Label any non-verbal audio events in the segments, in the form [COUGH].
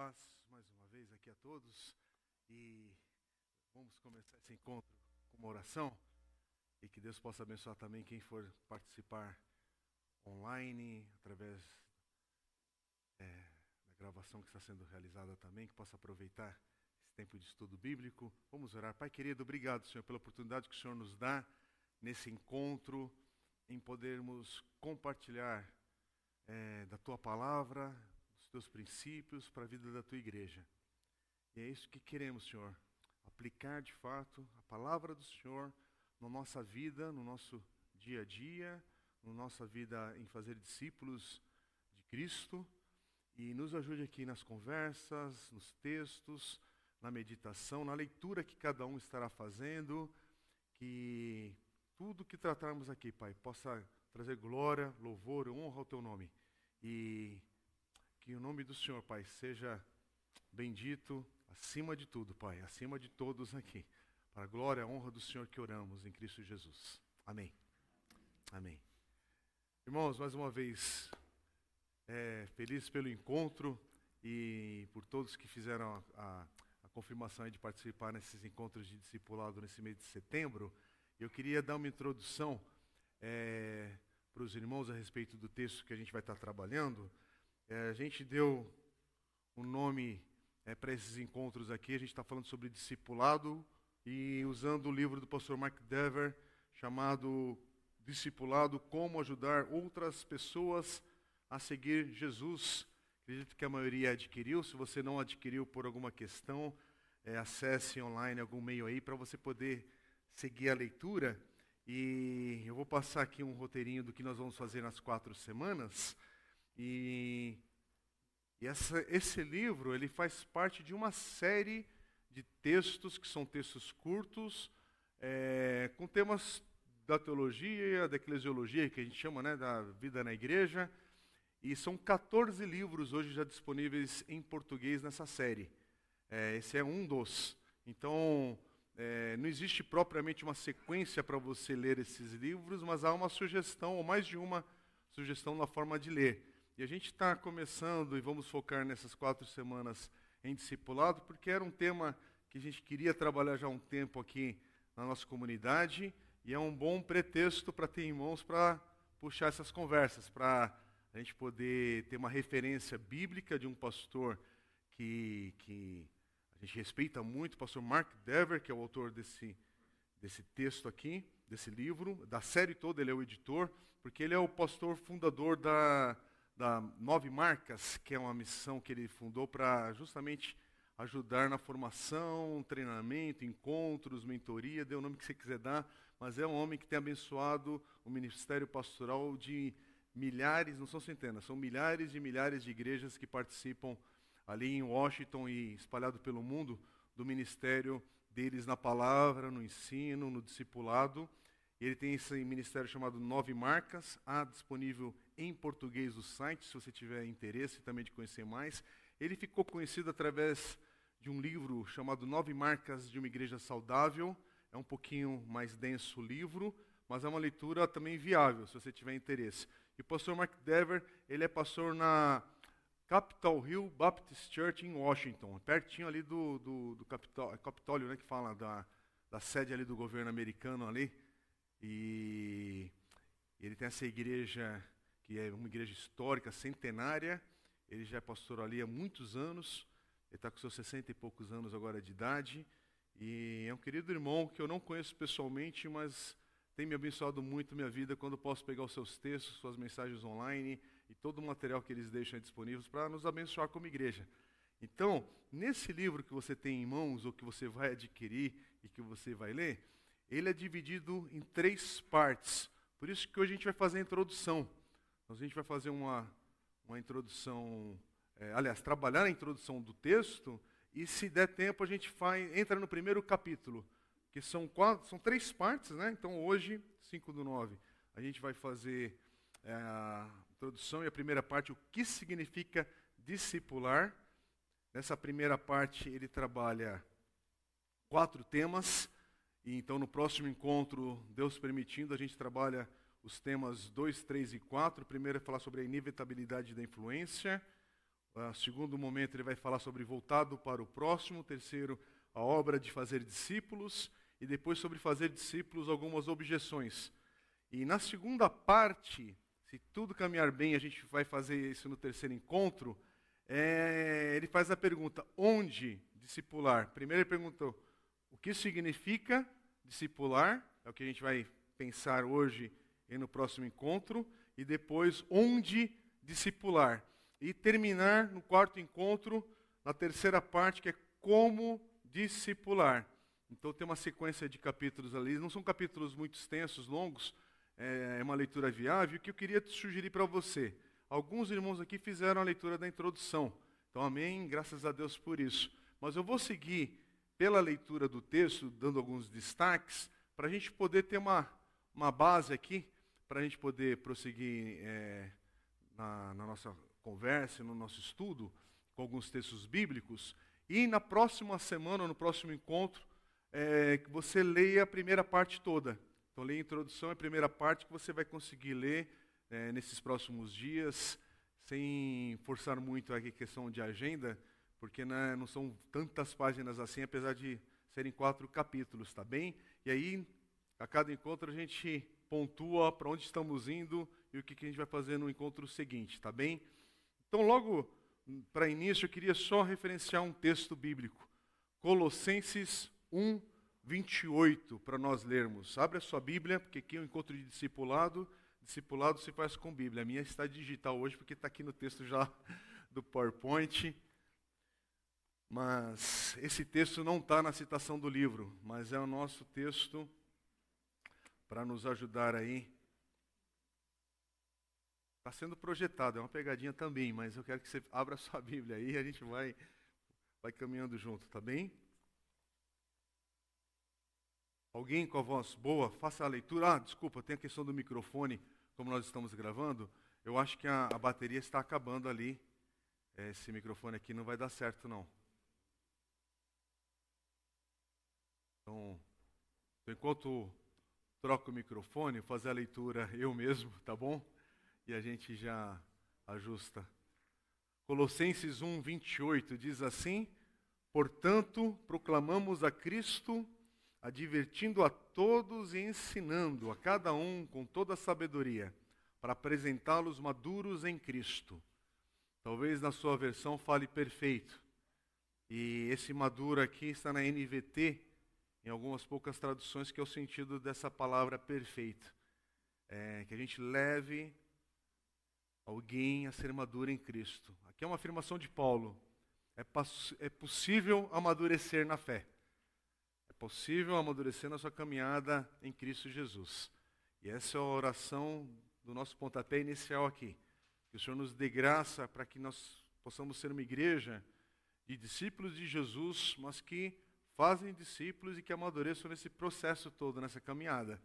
paz mais uma vez aqui a todos e vamos começar esse encontro com uma oração e que Deus possa abençoar também quem for participar online, através é, da gravação que está sendo realizada também, que possa aproveitar esse tempo de estudo bíblico. Vamos orar. Pai querido, obrigado, Senhor, pela oportunidade que o Senhor nos dá nesse encontro, em podermos compartilhar é, da tua palavra, teus princípios para a vida da tua igreja. E é isso que queremos, Senhor. Aplicar de fato a palavra do Senhor na nossa vida, no nosso dia a dia, na nossa vida em fazer discípulos de Cristo. E nos ajude aqui nas conversas, nos textos, na meditação, na leitura que cada um estará fazendo. Que tudo que tratarmos aqui, Pai, possa trazer glória, louvor, honra ao teu nome. E que o nome do Senhor, Pai, seja bendito acima de tudo, Pai, acima de todos aqui. Para a glória e honra do Senhor que oramos em Cristo Jesus. Amém. Amém. Irmãos, mais uma vez, é, feliz pelo encontro e por todos que fizeram a, a, a confirmação de participar nesses encontros de discipulado nesse mês de setembro. Eu queria dar uma introdução é, para os irmãos a respeito do texto que a gente vai estar trabalhando. É, a gente deu um nome é, para esses encontros aqui, a gente está falando sobre discipulado e usando o livro do pastor Mark Dever, chamado Discipulado: Como Ajudar Outras Pessoas a Seguir Jesus. Acredito que a maioria adquiriu. Se você não adquiriu por alguma questão, é, acesse online algum meio aí para você poder seguir a leitura. E eu vou passar aqui um roteirinho do que nós vamos fazer nas quatro semanas. E, e essa, esse livro ele faz parte de uma série de textos que são textos curtos, é, com temas da teologia, da eclesiologia, que a gente chama né, da vida na igreja. E são 14 livros hoje já disponíveis em português nessa série. É, esse é um dos. Então, é, não existe propriamente uma sequência para você ler esses livros, mas há uma sugestão, ou mais de uma sugestão na forma de ler. E a gente está começando e vamos focar nessas quatro semanas em discipulado, porque era um tema que a gente queria trabalhar já há um tempo aqui na nossa comunidade, e é um bom pretexto para ter irmãos para puxar essas conversas, para a gente poder ter uma referência bíblica de um pastor que, que a gente respeita muito, o pastor Mark Dever, que é o autor desse, desse texto aqui, desse livro, da série toda, ele é o editor, porque ele é o pastor fundador da da Nove Marcas, que é uma missão que ele fundou para justamente ajudar na formação, treinamento, encontros, mentoria, dê o nome que você quiser dar, mas é um homem que tem abençoado o ministério pastoral de milhares, não são centenas, são milhares e milhares de igrejas que participam ali em Washington e espalhado pelo mundo do ministério deles na palavra, no ensino, no discipulado. Ele tem esse ministério chamado Nove Marcas, há disponível em português o site, se você tiver interesse também de conhecer mais. Ele ficou conhecido através de um livro chamado Nove Marcas de uma Igreja Saudável. É um pouquinho mais denso o livro, mas é uma leitura também viável, se você tiver interesse. E o pastor Mark Dever, ele é pastor na Capitol Hill Baptist Church em Washington, pertinho ali do, do, do Capitólio, Capitólio, né, que fala da, da sede ali do governo americano ali. E ele tem essa igreja que é uma igreja histórica, centenária. Ele já é pastor ali há muitos anos. Ele está com seus 60 e poucos anos agora de idade. E é um querido irmão que eu não conheço pessoalmente, mas tem me abençoado muito minha vida quando posso pegar os seus textos, suas mensagens online e todo o material que eles deixam disponíveis para nos abençoar como igreja. Então, nesse livro que você tem em mãos, ou que você vai adquirir e que você vai ler, ele é dividido em três partes. Por isso que hoje a gente vai fazer a introdução. Então, a gente vai fazer uma, uma introdução, é, aliás, trabalhar a introdução do texto, e se der tempo a gente faz, entra no primeiro capítulo, que são, quatro, são três partes, né? Então hoje, 5 do 9, a gente vai fazer é, a introdução e a primeira parte, o que significa discipular. Nessa primeira parte ele trabalha quatro temas. E então, no próximo encontro, Deus permitindo, a gente trabalha os temas 2, 3 e 4. O primeiro é falar sobre a inevitabilidade da influência. O segundo momento ele vai falar sobre voltado para o próximo. Terceiro, a obra de fazer discípulos. E depois sobre fazer discípulos, algumas objeções. E na segunda parte, se tudo caminhar bem, a gente vai fazer isso no terceiro encontro. É, ele faz a pergunta: onde discipular? Primeiro ele perguntou o que significa discipular, é o que a gente vai pensar hoje e no próximo encontro, e depois onde discipular. E terminar no quarto encontro, na terceira parte, que é como discipular. Então tem uma sequência de capítulos ali, não são capítulos muito extensos, longos, é, é uma leitura viável. Que eu queria sugerir para você? Alguns irmãos aqui fizeram a leitura da introdução, então amém, graças a Deus por isso. Mas eu vou seguir pela leitura do texto, dando alguns destaques, para a gente poder ter uma, uma base aqui, para a gente poder prosseguir é, na, na nossa conversa, no nosso estudo, com alguns textos bíblicos. E na próxima semana, no próximo encontro, é, que você leia a primeira parte toda. Então, leia a introdução, a primeira parte que você vai conseguir ler é, nesses próximos dias, sem forçar muito a questão de agenda, porque né, não são tantas páginas assim, apesar de serem quatro capítulos, tá bem? E aí, a cada encontro, a gente pontua para onde estamos indo e o que, que a gente vai fazer no encontro seguinte, tá bem? Então, logo para início, eu queria só referenciar um texto bíblico, Colossenses 1, 28, para nós lermos. Abre a sua Bíblia, porque aqui é um encontro de discipulado. Discipulado se faz com Bíblia. A minha está digital hoje, porque está aqui no texto já [LAUGHS] do PowerPoint. Mas esse texto não está na citação do livro, mas é o nosso texto para nos ajudar aí. Está sendo projetado, é uma pegadinha também, mas eu quero que você [LAUGHS] abra sua Bíblia aí e a gente vai, vai caminhando junto, tá bem? Alguém com a voz boa, faça a leitura. Ah, desculpa, tem a questão do microfone, como nós estamos gravando. Eu acho que a, a bateria está acabando ali. Esse microfone aqui não vai dar certo, não. Então, enquanto troco o microfone, fazer a leitura eu mesmo, tá bom? E a gente já ajusta. Colossenses 1, 28 diz assim: Portanto, proclamamos a Cristo, advertindo a todos e ensinando a cada um com toda a sabedoria, para apresentá-los maduros em Cristo. Talvez na sua versão fale perfeito. E esse maduro aqui está na NVT, em algumas poucas traduções, que é o sentido dessa palavra perfeito. É, que a gente leve alguém a ser maduro em Cristo. Aqui é uma afirmação de Paulo. É, é possível amadurecer na fé. É possível amadurecer na sua caminhada em Cristo Jesus. E essa é a oração do nosso pontapé inicial aqui. Que o Senhor nos dê graça para que nós possamos ser uma igreja de discípulos de Jesus, mas que fazem discípulos e que amadureçam nesse processo todo, nessa caminhada.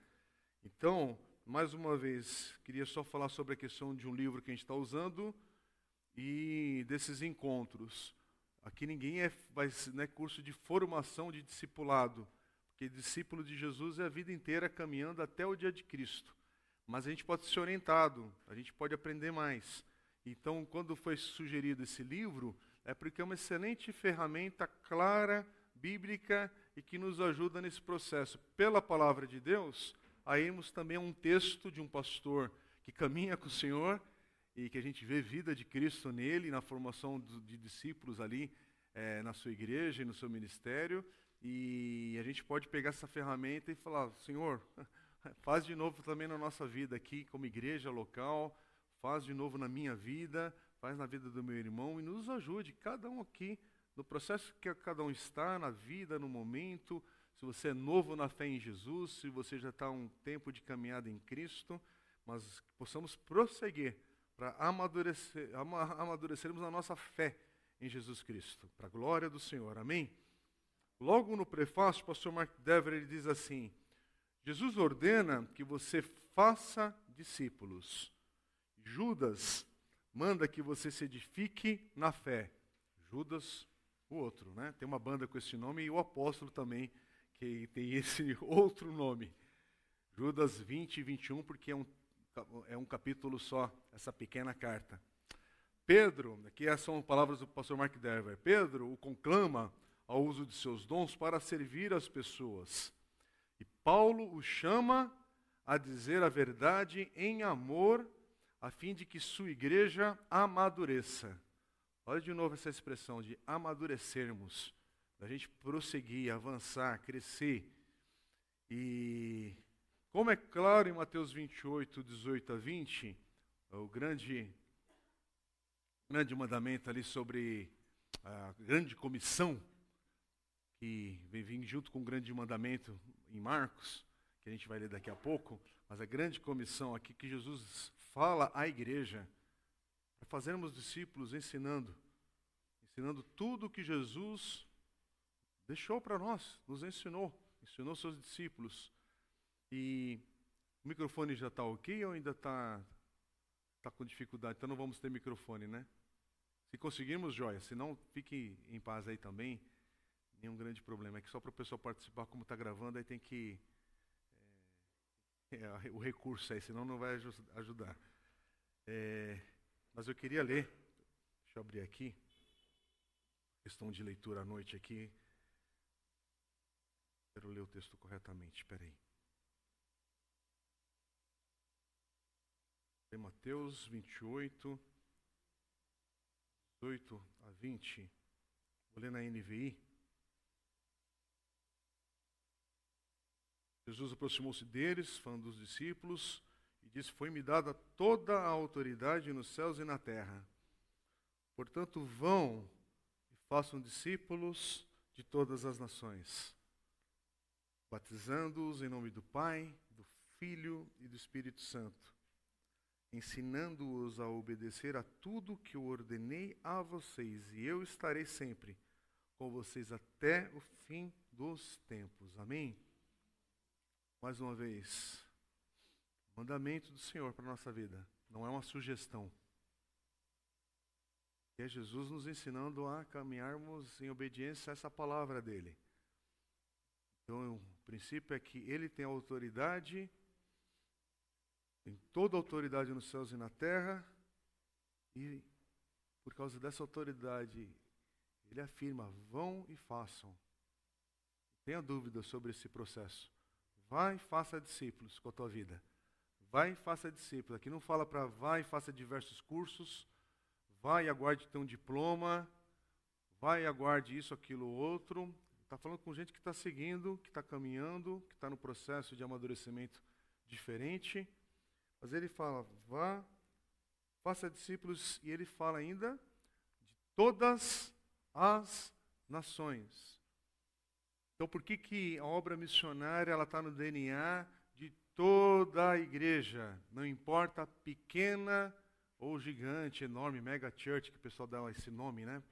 Então, mais uma vez, queria só falar sobre a questão de um livro que a gente está usando e desses encontros. Aqui ninguém é, vai, não é curso de formação de discipulado, porque discípulo de Jesus é a vida inteira caminhando até o dia de Cristo. Mas a gente pode ser orientado, a gente pode aprender mais. Então, quando foi sugerido esse livro, é porque é uma excelente ferramenta clara bíblica e que nos ajuda nesse processo, pela palavra de Deus, a irmos também um texto de um pastor que caminha com o Senhor e que a gente vê vida de Cristo nele, na formação de discípulos ali é, na sua igreja e no seu ministério. E a gente pode pegar essa ferramenta e falar: Senhor, [LAUGHS] faz de novo também na nossa vida aqui, como igreja local, faz de novo na minha vida, faz na vida do meu irmão e nos ajude, cada um aqui, no processo que cada um está, na vida, no momento, se você é novo na fé em Jesus, se você já está um tempo de caminhada em Cristo, mas possamos prosseguir para amadurecer, amadurecermos a nossa fé em Jesus Cristo, para a glória do Senhor. Amém? Logo no prefácio, o pastor Mark Dever ele diz assim: Jesus ordena que você faça discípulos. Judas manda que você se edifique na fé. Judas o outro, né? Tem uma banda com esse nome e o apóstolo também, que tem esse [LAUGHS] outro nome. Judas 20 e 21, porque é um, é um capítulo só, essa pequena carta. Pedro, aqui são palavras do pastor Mark Dever, Pedro o conclama ao uso de seus dons para servir as pessoas. E Paulo o chama a dizer a verdade em amor, a fim de que sua igreja amadureça. Olha de novo essa expressão de amadurecermos, da gente prosseguir, avançar, crescer. E como é claro em Mateus 28, 18 a 20, o grande, grande mandamento ali sobre a grande comissão, que vem vir junto com o grande mandamento em Marcos, que a gente vai ler daqui a pouco, mas a grande comissão aqui que Jesus fala à igreja, para fazermos discípulos ensinando, ensinando tudo o que Jesus deixou para nós, nos ensinou, ensinou seus discípulos. E o microfone já está ok ou ainda está tá com dificuldade? Então não vamos ter microfone, né? Se conseguirmos, joia. Se não, fique em paz aí também. Nenhum grande problema. É que só para o pessoal participar, como está gravando, aí tem que. É, [LAUGHS] é, o recurso aí, senão não vai ajudar. É, mas eu queria ler, deixa eu abrir aqui, questão de leitura à noite aqui. Quero ler o texto corretamente, espera aí. Mateus 28, 18 a 20. Vou ler na NVI. Jesus aproximou-se deles, falando dos discípulos, disse: Foi-me dada toda a autoridade nos céus e na terra. Portanto, vão e façam discípulos de todas as nações, batizando-os em nome do Pai, do Filho e do Espírito Santo, ensinando-os a obedecer a tudo que eu ordenei a vocês, e eu estarei sempre com vocês até o fim dos tempos. Amém? Mais uma vez, mandamento do Senhor para a nossa vida, não é uma sugestão. É Jesus nos ensinando a caminharmos em obediência a essa palavra dele. Então, o princípio é que ele tem autoridade, tem toda a autoridade nos céus e na terra, e por causa dessa autoridade, ele afirma: vão e façam. Tenha dúvida sobre esse processo. Vai e faça discípulos com a tua vida. Vai e faça discípulos. Aqui não fala para vai e faça diversos cursos. Vai e aguarde ter um diploma. Vai e aguarde isso, aquilo, outro. Está falando com gente que está seguindo, que está caminhando, que está no processo de amadurecimento diferente. Mas ele fala, vá, faça discípulos, e ele fala ainda de todas as nações. Então, por que, que a obra missionária está no DNA toda a igreja? Não importa pequena ou gigante, enorme, mega church, que o pessoal dá esse nome, né?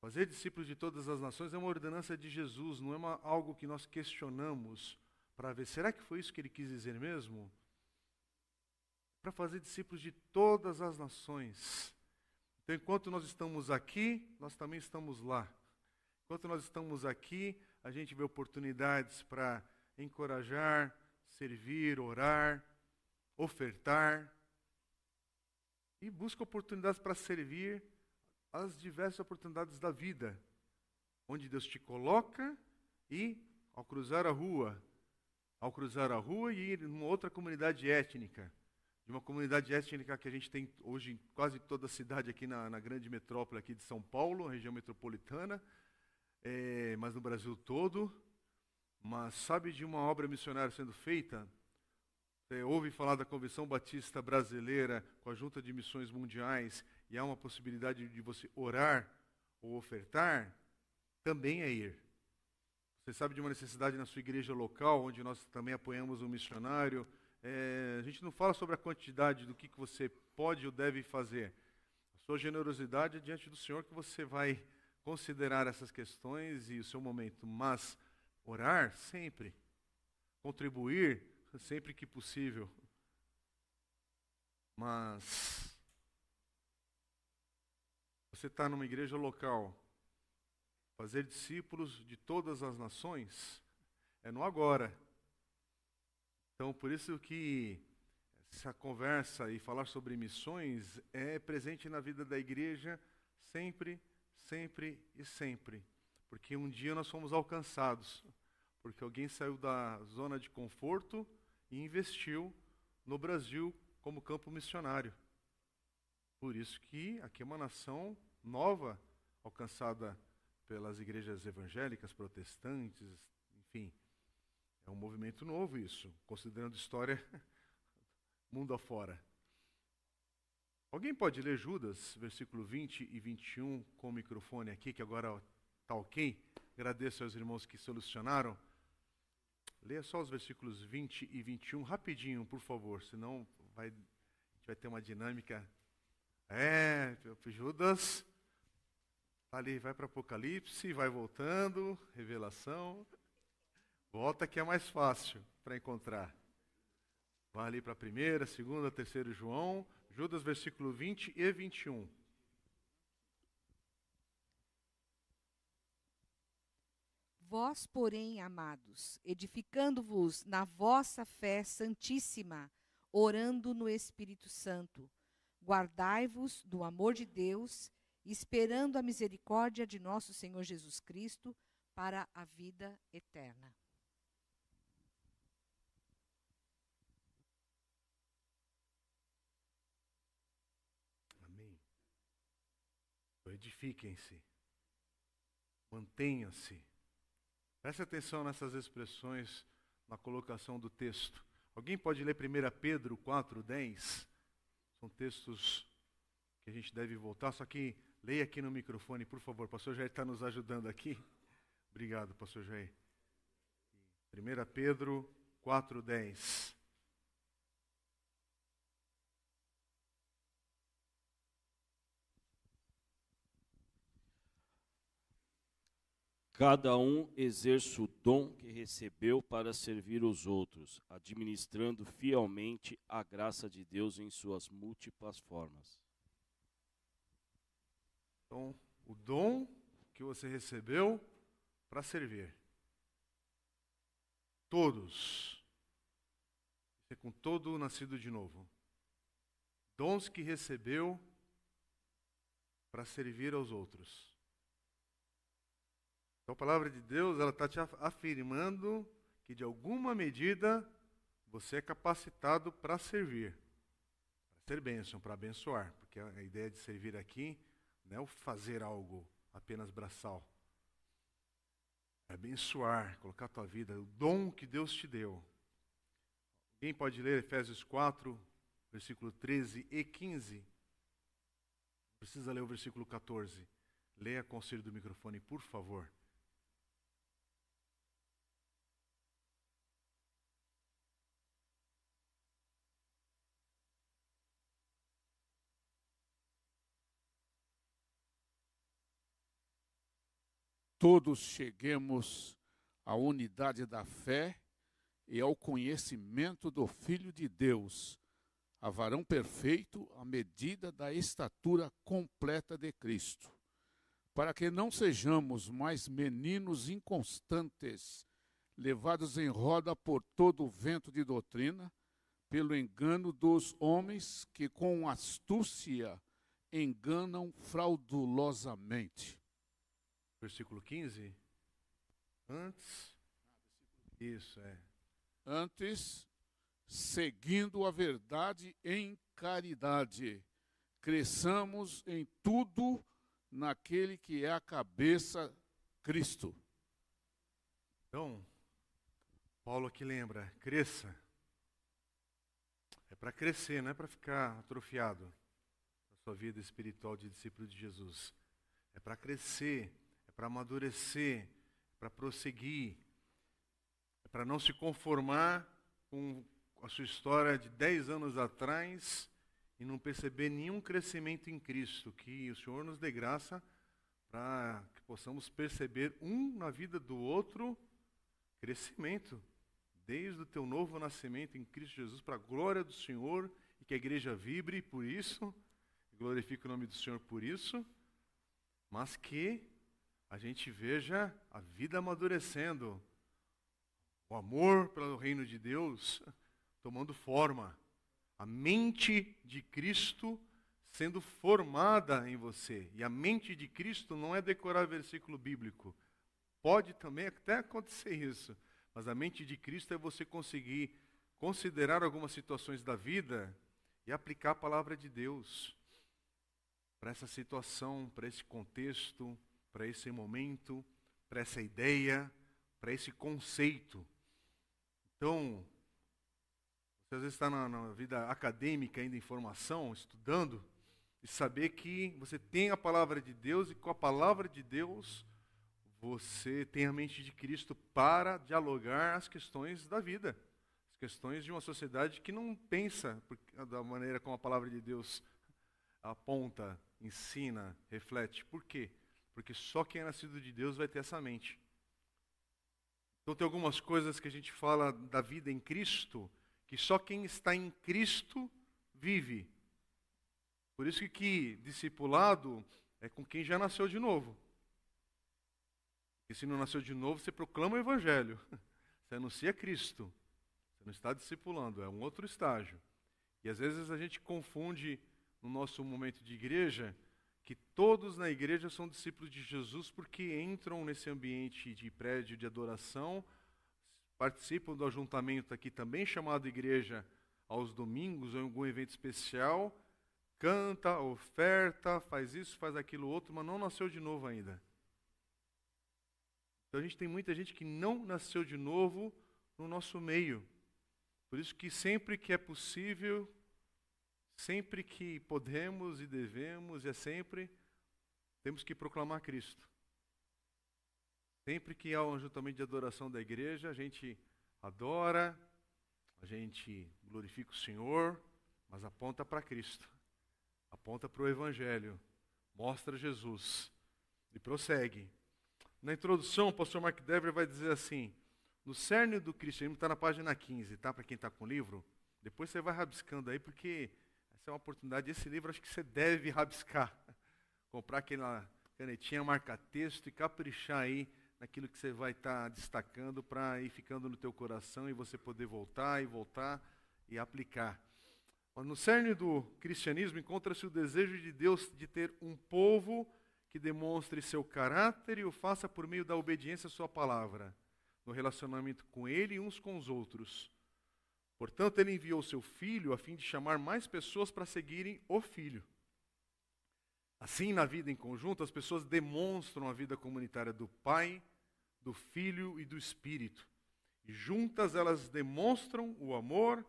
Fazer discípulos de todas as nações é uma ordenança de Jesus, não é uma, algo que nós questionamos para ver, será que foi isso que ele quis dizer mesmo? Para fazer discípulos de todas as nações. Então, enquanto nós estamos aqui, nós também estamos lá. Enquanto nós estamos aqui, a gente vê oportunidades para encorajar, servir, orar, ofertar. E busca oportunidades para servir as diversas oportunidades da vida, onde Deus te coloca e, ao cruzar a rua, ao cruzar a rua e ir numa outra comunidade étnica, de uma comunidade étnica que a gente tem hoje em quase toda a cidade aqui na, na grande metrópole aqui de São Paulo, região metropolitana, é, mas no Brasil todo. Mas sabe de uma obra missionária sendo feita? Você ouve falar da Convenção Batista Brasileira com a Junta de Missões Mundiais e há uma possibilidade de você orar ou ofertar? Também é ir. Você sabe de uma necessidade na sua igreja local, onde nós também apoiamos um missionário. É, a gente não fala sobre a quantidade do que, que você pode ou deve fazer. A sua generosidade é diante do Senhor que você vai considerar essas questões e o seu momento, mas orar sempre, contribuir sempre que possível. Mas você está numa igreja local, fazer discípulos de todas as nações é no agora. Então, por isso que essa conversa e falar sobre missões é presente na vida da igreja sempre, sempre e sempre. Porque um dia nós fomos alcançados, porque alguém saiu da zona de conforto e investiu no Brasil como campo missionário. Por isso que aqui é uma nação nova, alcançada pelas igrejas evangélicas, protestantes, enfim. É um movimento novo isso, considerando história [LAUGHS] mundo afora. Alguém pode ler Judas, versículo 20 e 21, com o microfone aqui, que agora está ok? Agradeço aos irmãos que solucionaram. Leia só os versículos 20 e 21, rapidinho, por favor, senão vai, a gente vai ter uma dinâmica. É, Judas, tá ali, vai para Apocalipse, vai voltando, revelação. Volta que é mais fácil para encontrar. Vai ali para a primeira, segunda, terceira João, Judas, versículo 20 e 21. Vós, porém, amados, edificando-vos na vossa fé santíssima, orando no Espírito Santo, guardai-vos do amor de Deus, esperando a misericórdia de nosso Senhor Jesus Cristo para a vida eterna. edifiquem-se, mantenham-se. Preste atenção nessas expressões na colocação do texto. Alguém pode ler 1 Pedro 4,10? São textos que a gente deve voltar, só que leia aqui no microfone, por favor. O pastor Jair está nos ajudando aqui. Obrigado, pastor Jair. 1 Pedro 4,10. Cada um exerce o dom que recebeu para servir os outros, administrando fielmente a graça de Deus em suas múltiplas formas. Então, o dom que você recebeu para servir. Todos. É com todo nascido de novo. Dons que recebeu para servir aos outros. Então a palavra de Deus ela está te afirmando que de alguma medida você é capacitado para servir, para ser bênção, para abençoar, porque a ideia de servir aqui não é o fazer algo apenas braçal. É abençoar, colocar a tua vida, o dom que Deus te deu. Alguém pode ler Efésios 4, versículo 13 e 15? Precisa ler o versículo 14. Leia com o do microfone, por favor. Todos cheguemos à unidade da fé e ao conhecimento do Filho de Deus, a varão perfeito à medida da estatura completa de Cristo, para que não sejamos mais meninos inconstantes, levados em roda por todo o vento de doutrina, pelo engano dos homens que com astúcia enganam fraudulosamente versículo 15. Antes. Isso, é. Antes, seguindo a verdade em caridade, cresçamos em tudo naquele que é a cabeça, Cristo. Então, Paulo aqui lembra: cresça. É para crescer, não é para ficar atrofiado na sua vida espiritual de discípulo de Jesus. É para crescer é para amadurecer, é para prosseguir, é para não se conformar com a sua história de 10 anos atrás e não perceber nenhum crescimento em Cristo. Que o Senhor nos dê graça para que possamos perceber um na vida do outro crescimento, desde o teu novo nascimento em Cristo Jesus, para a glória do Senhor e que a igreja vibre por isso, glorifique o nome do Senhor por isso, mas que a gente veja a vida amadurecendo, o amor pelo reino de Deus tomando forma, A mente de Cristo sendo formada em você. E a mente de Cristo não é decorar versículo bíblico. Pode também até acontecer isso. Mas a mente de Cristo é você conseguir considerar algumas situações da vida e aplicar a palavra de Deus para essa situação, para esse contexto, para esse momento, para essa ideia, para esse conceito. Então, você às vezes está na, na, vida acadêmica, ainda em formação, estudando, e saber que você tem a palavra de Deus e com a palavra de Deus você tem a mente de Cristo para dialogar as questões da vida, as questões de uma sociedade que não pensa da maneira como a palavra de Deus aponta, ensina, reflete. Por quê? Porque só quem é nascido de Deus vai ter essa mente. Então tem algumas coisas que a gente fala da vida em Cristo, que só quem está em Cristo vive. Por isso que, que discipulado é com quem já nasceu de novo. Porque se não nasceu de novo, você proclama o Evangelho. [LAUGHS] Você anuncia Cristo. Você não está discipulando, é um outro estágio. E às vezes a gente confunde no nosso momento de igreja que todos na igreja são discípulos de Jesus porque entram nesse ambiente de prédio de adoração, participam do ajuntamento aqui também chamado igreja aos domingos ou em algum evento especial, canta, oferta, faz isso, faz aquilo outro, mas não nasceu de novo ainda. Então a gente tem muita gente que não nasceu de novo no nosso meio. Por isso que sempre que é possível, sempre que podemos e devemos, e é sempre, temos que proclamar Cristo. Sempre que há um ajuntamento de adoração da igreja, a gente adora, a gente glorifica o Senhor, mas aponta para Cristo, aponta para o Evangelho, mostra Jesus e prossegue. Na introdução, o pastor Mark Dever vai dizer assim: no cerne do cristianismo, está na página 15, tá? Para quem está com o livro. Depois você vai rabiscando aí, porque essa é uma oportunidade. Esse livro acho que você deve rabiscar. Comprar aquela canetinha, marcar texto e caprichar aí naquilo que você vai estar tá destacando para ir ficando no teu coração e você poder voltar e voltar e aplicar. No cerne do cristianismo encontra-se o desejo de Deus de ter um povo que demonstre seu caráter e o faça por meio da obediência à sua palavra, no relacionamento com ele e uns com os outros. Portanto, ele enviou seu filho a fim de chamar mais pessoas para seguirem o filho. Assim, na vida em conjunto, as pessoas demonstram a vida comunitária do Pai, do Filho e do Espírito. E juntas elas demonstram o amor,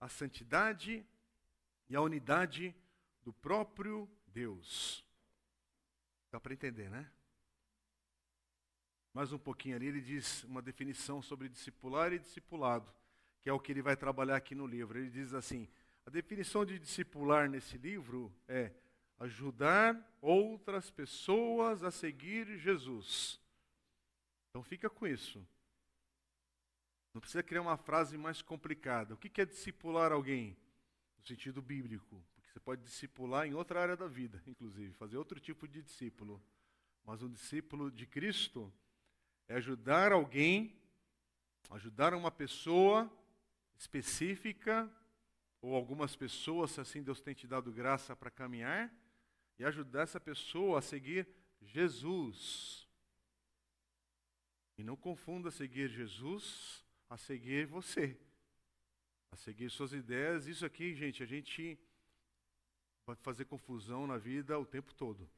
a santidade e a unidade do próprio Deus. Dá para entender, né? Mais um pouquinho ali, ele diz uma definição sobre discipular e discipulado, que é o que ele vai trabalhar aqui no livro. Ele diz assim: a definição de discipular nesse livro é ajudar outras pessoas a seguir Jesus. Então fica com isso. Não precisa criar uma frase mais complicada. O que é discipular alguém? No sentido bíblico. Você pode discipular em outra área da vida, inclusive, fazer outro tipo de discípulo. Mas um discípulo de Cristo é ajudar alguém, ajudar uma pessoa específica, ou algumas pessoas, se assim Deus tem te dado graça para caminhar, e ajudar essa pessoa a seguir Jesus. E não confunda seguir Jesus a seguir você, a seguir suas ideias. Isso aqui, gente, a gente vai fazer confusão na vida o tempo todo.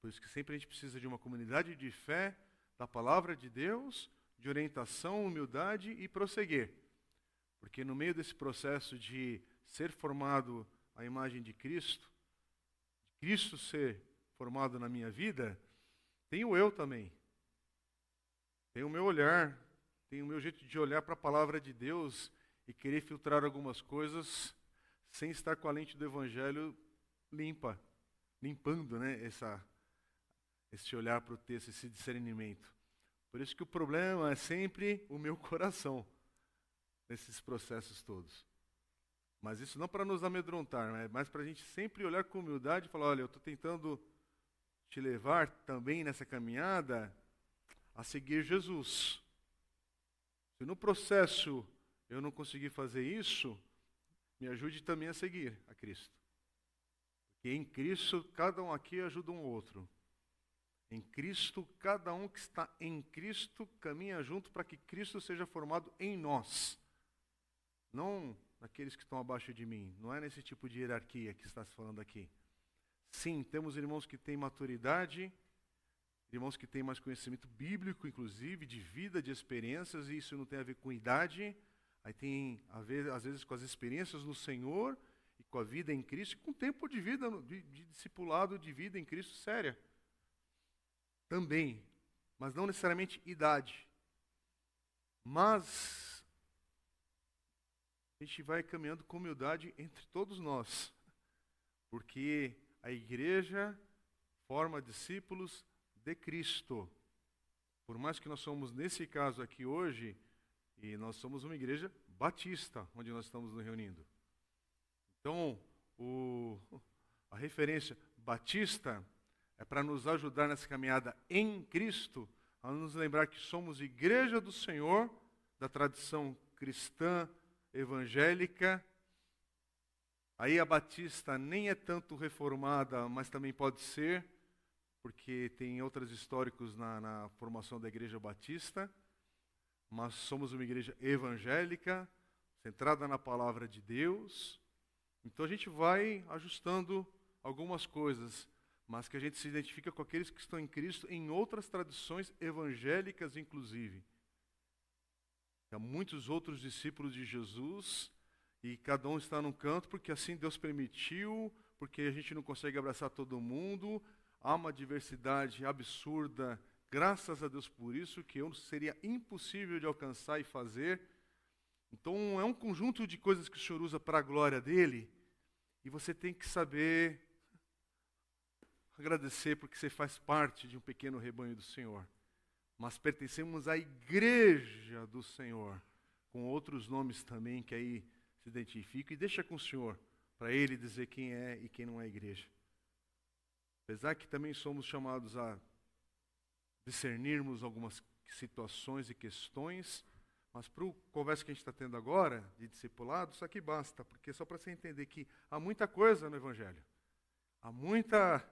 Por isso que sempre a gente precisa de uma comunidade de fé, da palavra de Deus, de orientação, humildade e prosseguir. Porque no meio desse processo de ser formado à imagem de Cristo, Cristo ser formado na minha vida, tem o eu também. Tem o meu olhar, tem o meu jeito de olhar para a palavra de Deus e querer filtrar algumas coisas sem estar com a lente do Evangelho limpa, limpando né, essa, esse olhar para o texto, esse discernimento. Por isso que o problema é sempre o meu [LAUGHS] coração nesses processos todos. Mas isso não para nos amedrontar, né, mas para a gente sempre olhar com humildade e falar: olha, eu estou tentando te levar também nessa caminhada a seguir Jesus. Se no processo eu não conseguir fazer isso, me ajude também a seguir a Cristo. Porque em Cristo, cada um aqui ajuda um outro. Em Cristo, cada um que está em Cristo caminha junto para que Cristo seja formado em nós. Não naqueles que estão abaixo de mim. Não é nesse tipo de hierarquia que está se falando aqui. Sim, temos irmãos que têm maturidade, irmãos que têm mais conhecimento bíblico, inclusive, de vida, de experiências, e isso não tem a ver com idade, aí tem a ver, às vezes, com as experiências no Senhor e com a vida em Cristo, e com o tempo de vida, de, de discipulado de vida em Cristo séria. Também, mas não necessariamente idade. Mas a gente vai caminhando com humildade entre todos nós, porque a igreja forma discípulos de Cristo. Por mais que nós somos, nesse caso aqui hoje, e nós somos uma igreja batista, onde nós estamos nos reunindo. Então, o, a referência batista é para nos ajudar nessa caminhada em Cristo, a nos lembrar que somos igreja do Senhor, da tradição cristã evangélica. Aí a batista nem é tanto reformada, mas também pode ser porque tem outros históricos na, na formação da Igreja Batista, mas somos uma igreja evangélica, centrada na palavra de Deus. Então a gente vai ajustando algumas coisas, mas que a gente se identifica com aqueles que estão em Cristo em outras tradições evangélicas, inclusive. Há muitos outros discípulos de Jesus e cada um está num canto porque assim Deus permitiu, porque a gente não consegue abraçar todo mundo, há uma diversidade absurda, graças a Deus por isso, que eu seria impossível de alcançar e fazer. Então, é um conjunto de coisas que o Senhor usa para a glória dele, e você tem que saber agradecer porque você faz parte de um pequeno rebanho do Senhor. Mas pertencemos à igreja do Senhor, com outros nomes também que aí se identificam, e deixa com o Senhor, para ele dizer quem é e quem não é igreja. Apesar que também somos chamados a discernirmos algumas situações e questões, mas para a conversa que a gente está tendo agora, de discipulado, isso aqui basta, porque só para você entender que há muita coisa no Evangelho. Há, muita,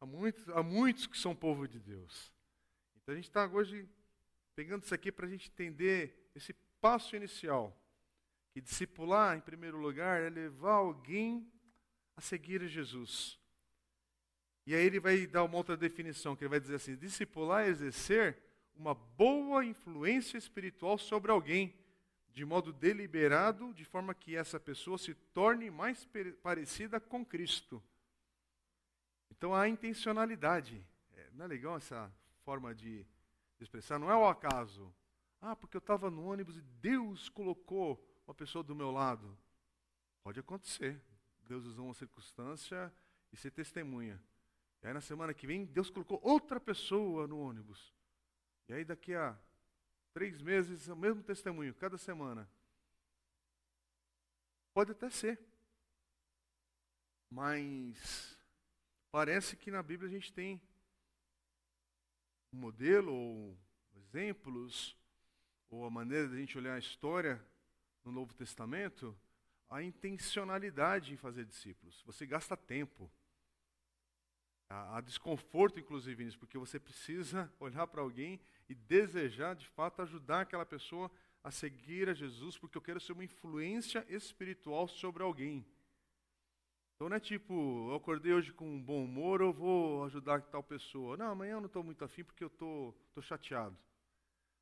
há, muitos, há muitos que são povo de Deus. Então a gente está hoje pegando isso aqui para a gente entender esse passo inicial. Que discipular, em primeiro lugar, é levar alguém a seguir Jesus. E aí ele vai dar uma outra definição, que ele vai dizer assim: discipular é exercer uma boa influência espiritual sobre alguém, de modo deliberado, de forma que essa pessoa se torne mais parecida com Cristo. Então há intencionalidade. É, não é legal essa forma de expressar? Não é o acaso. Ah, porque eu estava no ônibus e Deus colocou uma pessoa do meu lado. Pode acontecer. Deus usou uma circunstância e ser testemunha. E aí na semana que vem, Deus colocou outra pessoa no ônibus. E aí daqui a três meses, o mesmo testemunho, cada semana. Pode até ser. Mas parece que na Bíblia a gente tem um modelo ou exemplos, ou a maneira de a gente olhar a história no Novo Testamento, a intencionalidade em fazer discípulos. Você gasta tempo. Há desconforto, inclusive, nisso, porque você precisa olhar para alguém e desejar, de fato, ajudar aquela pessoa a seguir a Jesus, porque eu quero ser uma influência espiritual sobre alguém. Então não é tipo, eu acordei hoje com um bom humor, eu vou ajudar tal pessoa. Não, amanhã eu não estou muito afim porque eu estou tô, tô chateado.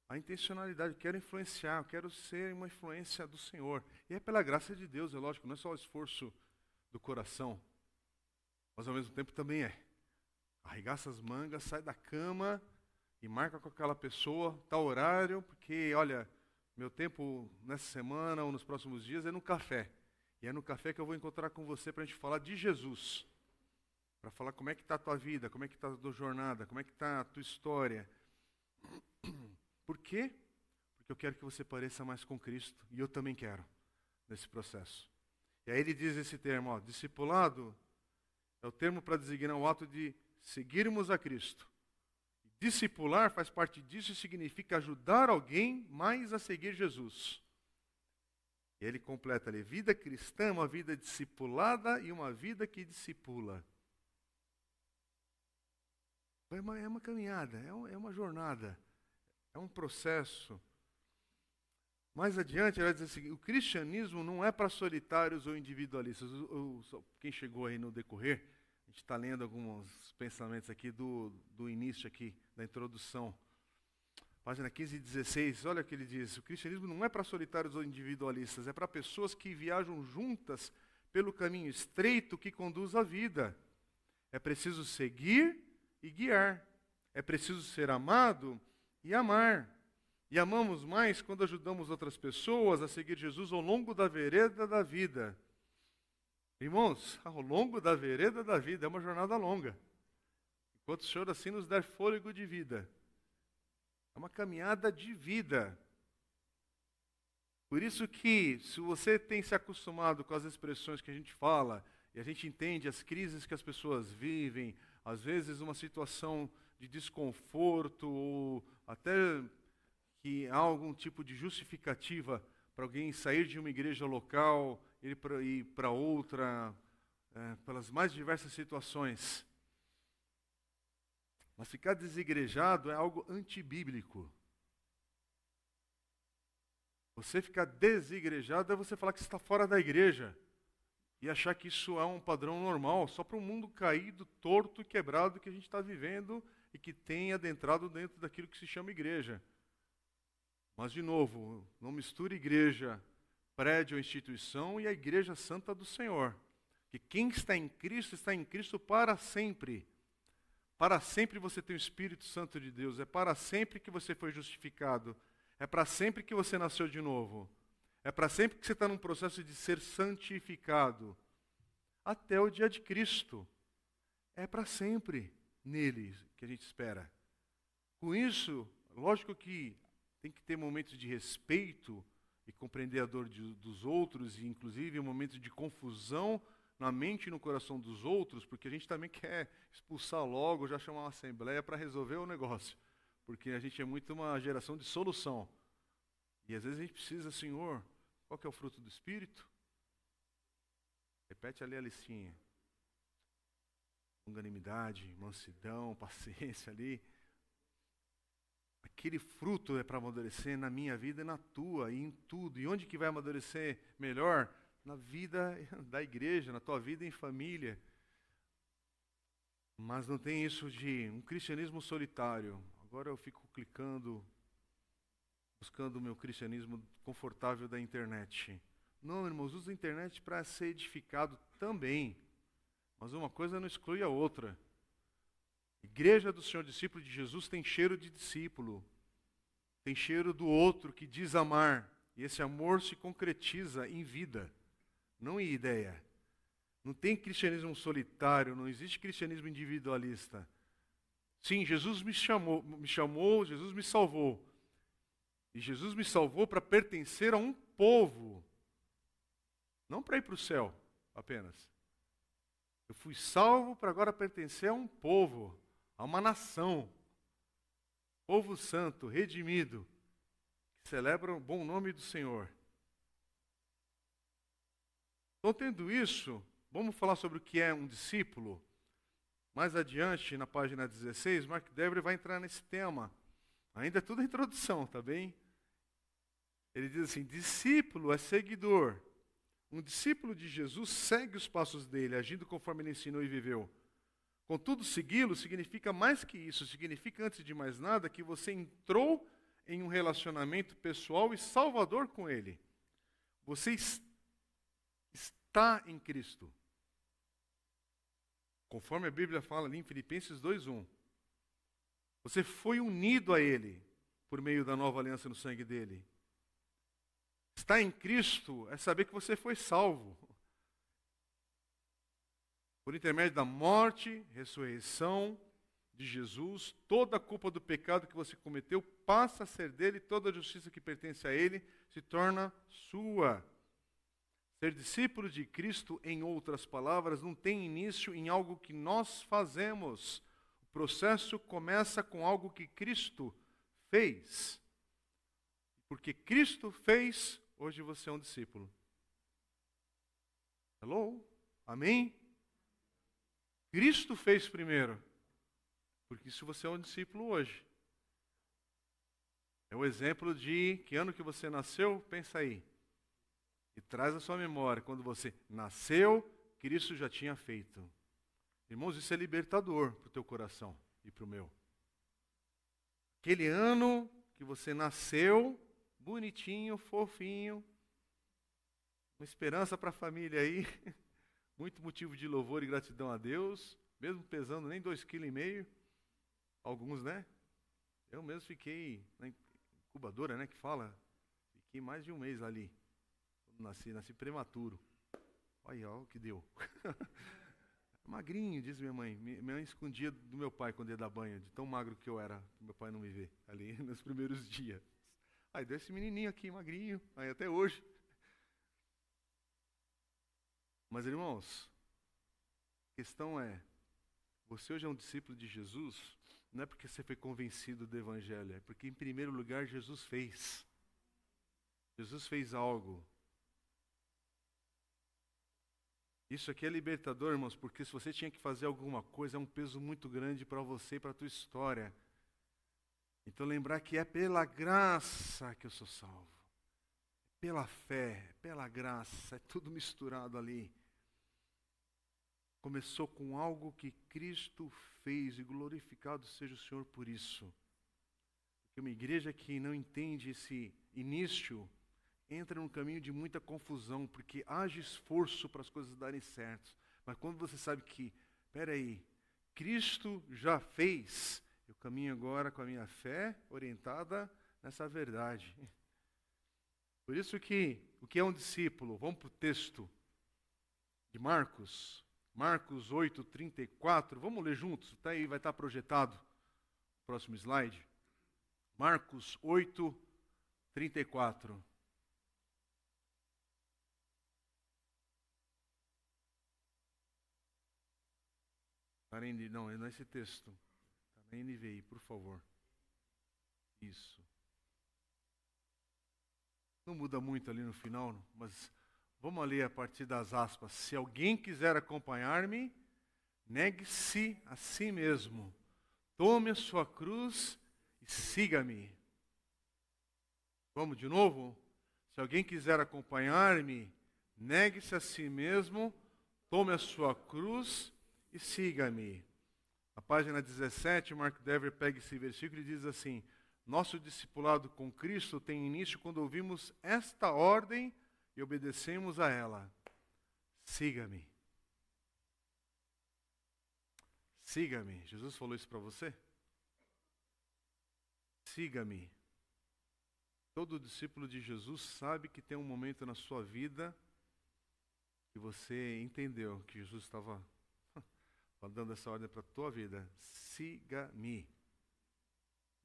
A intencionalidade, eu quero influenciar, eu quero ser uma influência do Senhor. E é pela graça de Deus, é lógico, não é só o esforço do coração, mas ao mesmo tempo também é arregaça as mangas, sai da cama e marca com aquela pessoa tal horário, porque, olha, meu tempo nessa semana ou nos próximos dias é no café. E é no café que eu vou encontrar com você para a gente falar de Jesus. Para falar como é que está a tua vida, como é que está a tua jornada, como é que está a tua história. [CLEARS THROAT] Por quê? Porque eu quero que você pareça mais com Cristo. E eu também quero, nesse processo. E aí ele diz esse termo, ó, discipulado é o termo para designar o ato de seguirmos a Cristo. Discipular faz parte disso e significa ajudar alguém mais a seguir Jesus. E ele completa ali: vida cristã é uma vida discipulada e uma vida que discipula. É uma, é uma caminhada, é, um, é uma jornada, é um processo. Mais adiante, ele vai dizer assim: o cristianismo não é para solitários ou individualistas. O, o, quem chegou aí no decorrer, a gente está lendo alguns pensamentos aqui do, do início aqui, da introdução. Página 15 e 16, olha o que ele diz: o cristianismo não é para solitários ou individualistas, é para pessoas que viajam juntas pelo caminho estreito que conduz à vida. É preciso seguir e guiar. É preciso ser amado e amar. E amamos mais quando ajudamos outras pessoas a seguir Jesus ao longo da vereda da vida. Irmãos, ao longo da vereda da vida é uma jornada longa. Enquanto o Senhor assim nos der fôlego de vida. É uma caminhada de vida. Por isso que, se você tem se acostumado com as expressões que a gente fala, e a gente entende as crises que as pessoas vivem, às vezes uma situação de desconforto ou até que há algum tipo de justificativa para alguém sair de uma igreja local ir para outra, é, pelas mais diversas situações. Mas ficar desigrejado é algo antibíblico. Você ficar desigrejado é você falar que está fora da igreja e achar que isso é um padrão normal, só para um mundo caído, torto e quebrado que a gente está vivendo e que tem adentrado dentro daquilo que se chama igreja. Mas, de novo, não misture igreja, prédio ou instituição e a igreja santa do Senhor. Que quem está em Cristo está em Cristo para sempre. Para sempre você tem o Espírito Santo de Deus. É para sempre que você foi justificado. É para sempre que você nasceu de novo. É para sempre que você está num processo de ser santificado. Até o dia de Cristo. É para sempre nele que a gente espera. Com isso, lógico que tem que ter momentos de respeito e compreender a dor de, dos outros, e inclusive um momento de confusão na mente e no coração dos outros, porque a gente também quer expulsar logo, já chamar uma assembleia para resolver o negócio. Porque a gente é muito uma geração de solução. E às vezes a gente precisa, Senhor, qual que é o fruto do Espírito? Repete ali a listinha. Longanimidade, mansidão, [LAUGHS] paciência ali. Aquele fruto é para amadurecer na minha vida e na tua, e em tudo. E onde que vai amadurecer melhor? Na vida [LAUGHS] da igreja, na tua vida em família. Mas não tem isso de um cristianismo solitário. Agora eu fico clicando buscando o meu cristianismo confortável da internet. Não, irmãos, usa a internet para ser edificado também. Mas uma coisa não exclui a outra. Igreja do Senhor discípulo de Jesus tem cheiro de discípulo. Tem cheiro do outro que diz amar. E esse amor se concretiza em vida, não em ideia. Não tem cristianismo solitário, não existe cristianismo individualista. Sim, Jesus me chamou, me chamou, Jesus me salvou. E Jesus me salvou para pertencer a um povo, não para ir para o céu apenas. Eu fui salvo para agora pertencer a um povo, a uma nação, povo santo, redimido, que celebra o bom nome do Senhor. Então, tendo isso, vamos falar sobre o que é um discípulo. Mais adiante, na página 16, Mark Dever vai entrar nesse tema. Ainda é tudo introdução, tá bem? Ele diz assim: discípulo é seguidor. Um discípulo de Jesus segue os passos dele, agindo conforme ele ensinou e viveu. Contudo, segui-lo significa mais que isso, significa, antes de mais nada, que você entrou em um relacionamento pessoal e salvador com ele. Você está em Cristo. Conforme a Bíblia fala ali em Filipenses 2:1. Você foi unido a ele por meio da nova aliança no sangue dele. Estar em Cristo é saber que você foi salvo. Por intermédio da morte, ressurreição de Jesus, toda a culpa do pecado que você cometeu passa a ser dele, toda a justiça que pertence a ele se torna sua. Ser discípulo de Cristo, em outras palavras, não tem início em algo que nós fazemos. O processo começa com algo que Cristo fez. Porque Cristo fez, Hoje você é um discípulo. Hello? Amém? Cristo fez primeiro. Porque se você é um discípulo hoje, é o exemplo de que ano que você nasceu, pensa aí. E traz a sua memória. Quando você nasceu, Cristo já tinha feito. Irmãos, isso é libertador para o teu coração e para o meu. Aquele ano que você nasceu, bonitinho, fofinho, uma esperança para a família aí, [LAUGHS] muito motivo de louvor e gratidão a Deus, mesmo pesando nem dois quilos e meio, alguns, né? Eu mesmo fiquei na incubadora, né, que fala, fiquei mais de um mês ali, nasci, nasci prematuro. Olha, olha o que deu. [LAUGHS] Magrinho, diz minha mãe. Minha mãe escondia do meu pai quando ia dar banho, de tão magro que eu era, meu pai não me vê, ali [LAUGHS] nos primeiros dias. Aí deu esse menininho aqui, magrinho, aí até hoje. Mas irmãos, a questão é, você hoje é um discípulo de Jesus, não é porque você foi convencido do Evangelho, é porque, em primeiro lugar, Jesus fez. Jesus fez algo. Isso aqui é libertador, irmãos, porque se você tinha que fazer alguma coisa, é um peso muito grande para você e para a tua história. Então, lembrar que é pela graça que eu sou salvo. Pela fé, pela graça, é tudo misturado ali. Começou com algo que Cristo fez e glorificado seja o Senhor por isso. Porque uma igreja que não entende esse início entra num caminho de muita confusão, porque haja esforço para as coisas darem certo. Mas quando você sabe que, peraí, Cristo já fez, eu caminho agora com a minha fé orientada nessa verdade. [LAUGHS] Por isso que o que é um discípulo? Vamos para o texto de Marcos, Marcos 8, 34. Vamos ler juntos? Está aí, vai estar projetado. Próximo slide. Marcos 8, 34. Não, não é esse texto. Está na NVI, por favor. Isso. Não muda muito ali no final, mas Vamos ler a partir das aspas. Se alguém quiser acompanhar-me, negue-se a si mesmo. Tome a sua cruz e siga-me. Vamos de novo? Se alguém quiser acompanhar-me, negue-se a si mesmo, tome a sua cruz e siga-me. A página 17, Mark Dever pega esse versículo e diz assim: Nosso discipulado com Cristo tem início quando ouvimos esta ordem e obedecemos a ela. Siga-me. Siga-me. Jesus falou isso para você? Siga-me. Todo discípulo de Jesus sabe que tem um momento na sua vida que você entendeu que Jesus estava dando essa ordem para a tua vida. Siga-me.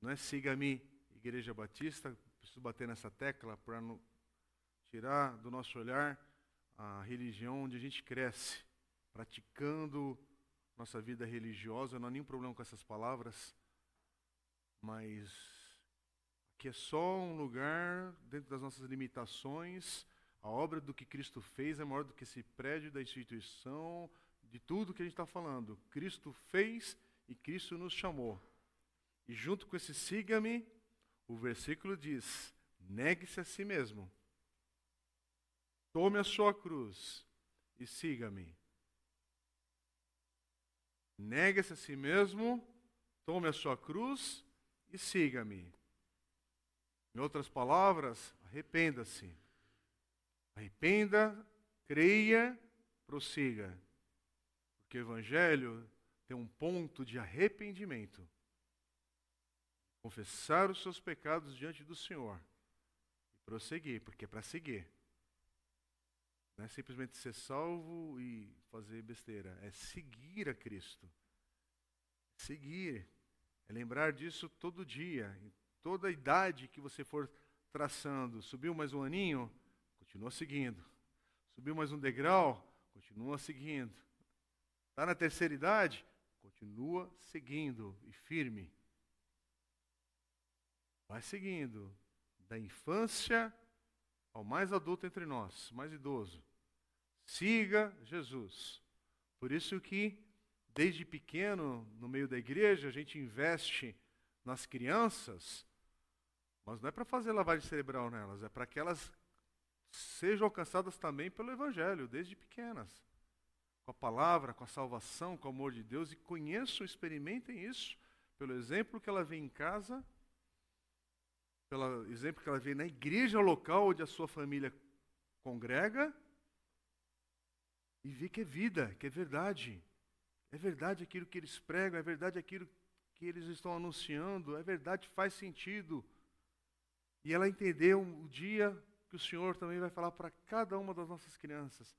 Não é siga-me, Igreja Batista, preciso bater nessa tecla para tirar do nosso olhar a religião onde a gente cresce, praticando nossa vida religiosa. Não há nenhum problema com essas palavras, mas aqui é só um lugar dentro das nossas limitações. A obra do que Cristo fez é maior do que esse prédio da instituição, de tudo que a gente está falando. Cristo fez e Cristo nos chamou. E junto com esse siga-me, o versículo diz: negue-se a si mesmo Tome a sua cruz e siga-me. Negue-se a si mesmo, tome a sua cruz e siga-me. Em outras palavras, arrependa-se. Arrependa, creia, prossiga. Porque o Evangelho tem um ponto de arrependimento. Confessar os seus pecados diante do Senhor e prosseguir, porque é para seguir. Não é simplesmente ser salvo e fazer besteira. É seguir a Cristo. Seguir. É lembrar disso todo dia. Em toda a idade que você for traçando. Subiu mais um aninho? Continua seguindo. Subiu mais um degrau? Continua seguindo. Está na terceira idade? Continua seguindo e firme. Vai seguindo. Da infância ao mais adulto entre nós, mais idoso, Siga Jesus. Por isso que, desde pequeno, no meio da igreja, a gente investe nas crianças, mas não é para fazer lavagem cerebral nelas, é para que elas sejam alcançadas também pelo Evangelho, desde pequenas. Com a palavra, com a salvação, com o amor de Deus, e conheçam, experimentem isso, pelo exemplo que ela vê em casa, pelo exemplo que ela vê na igreja local onde a sua família congrega, e vê que é vida, que é verdade. É verdade aquilo que eles pregam, é verdade aquilo que eles estão anunciando, é verdade, faz sentido. E ela entendeu o dia que o Senhor também vai falar para cada uma das nossas crianças: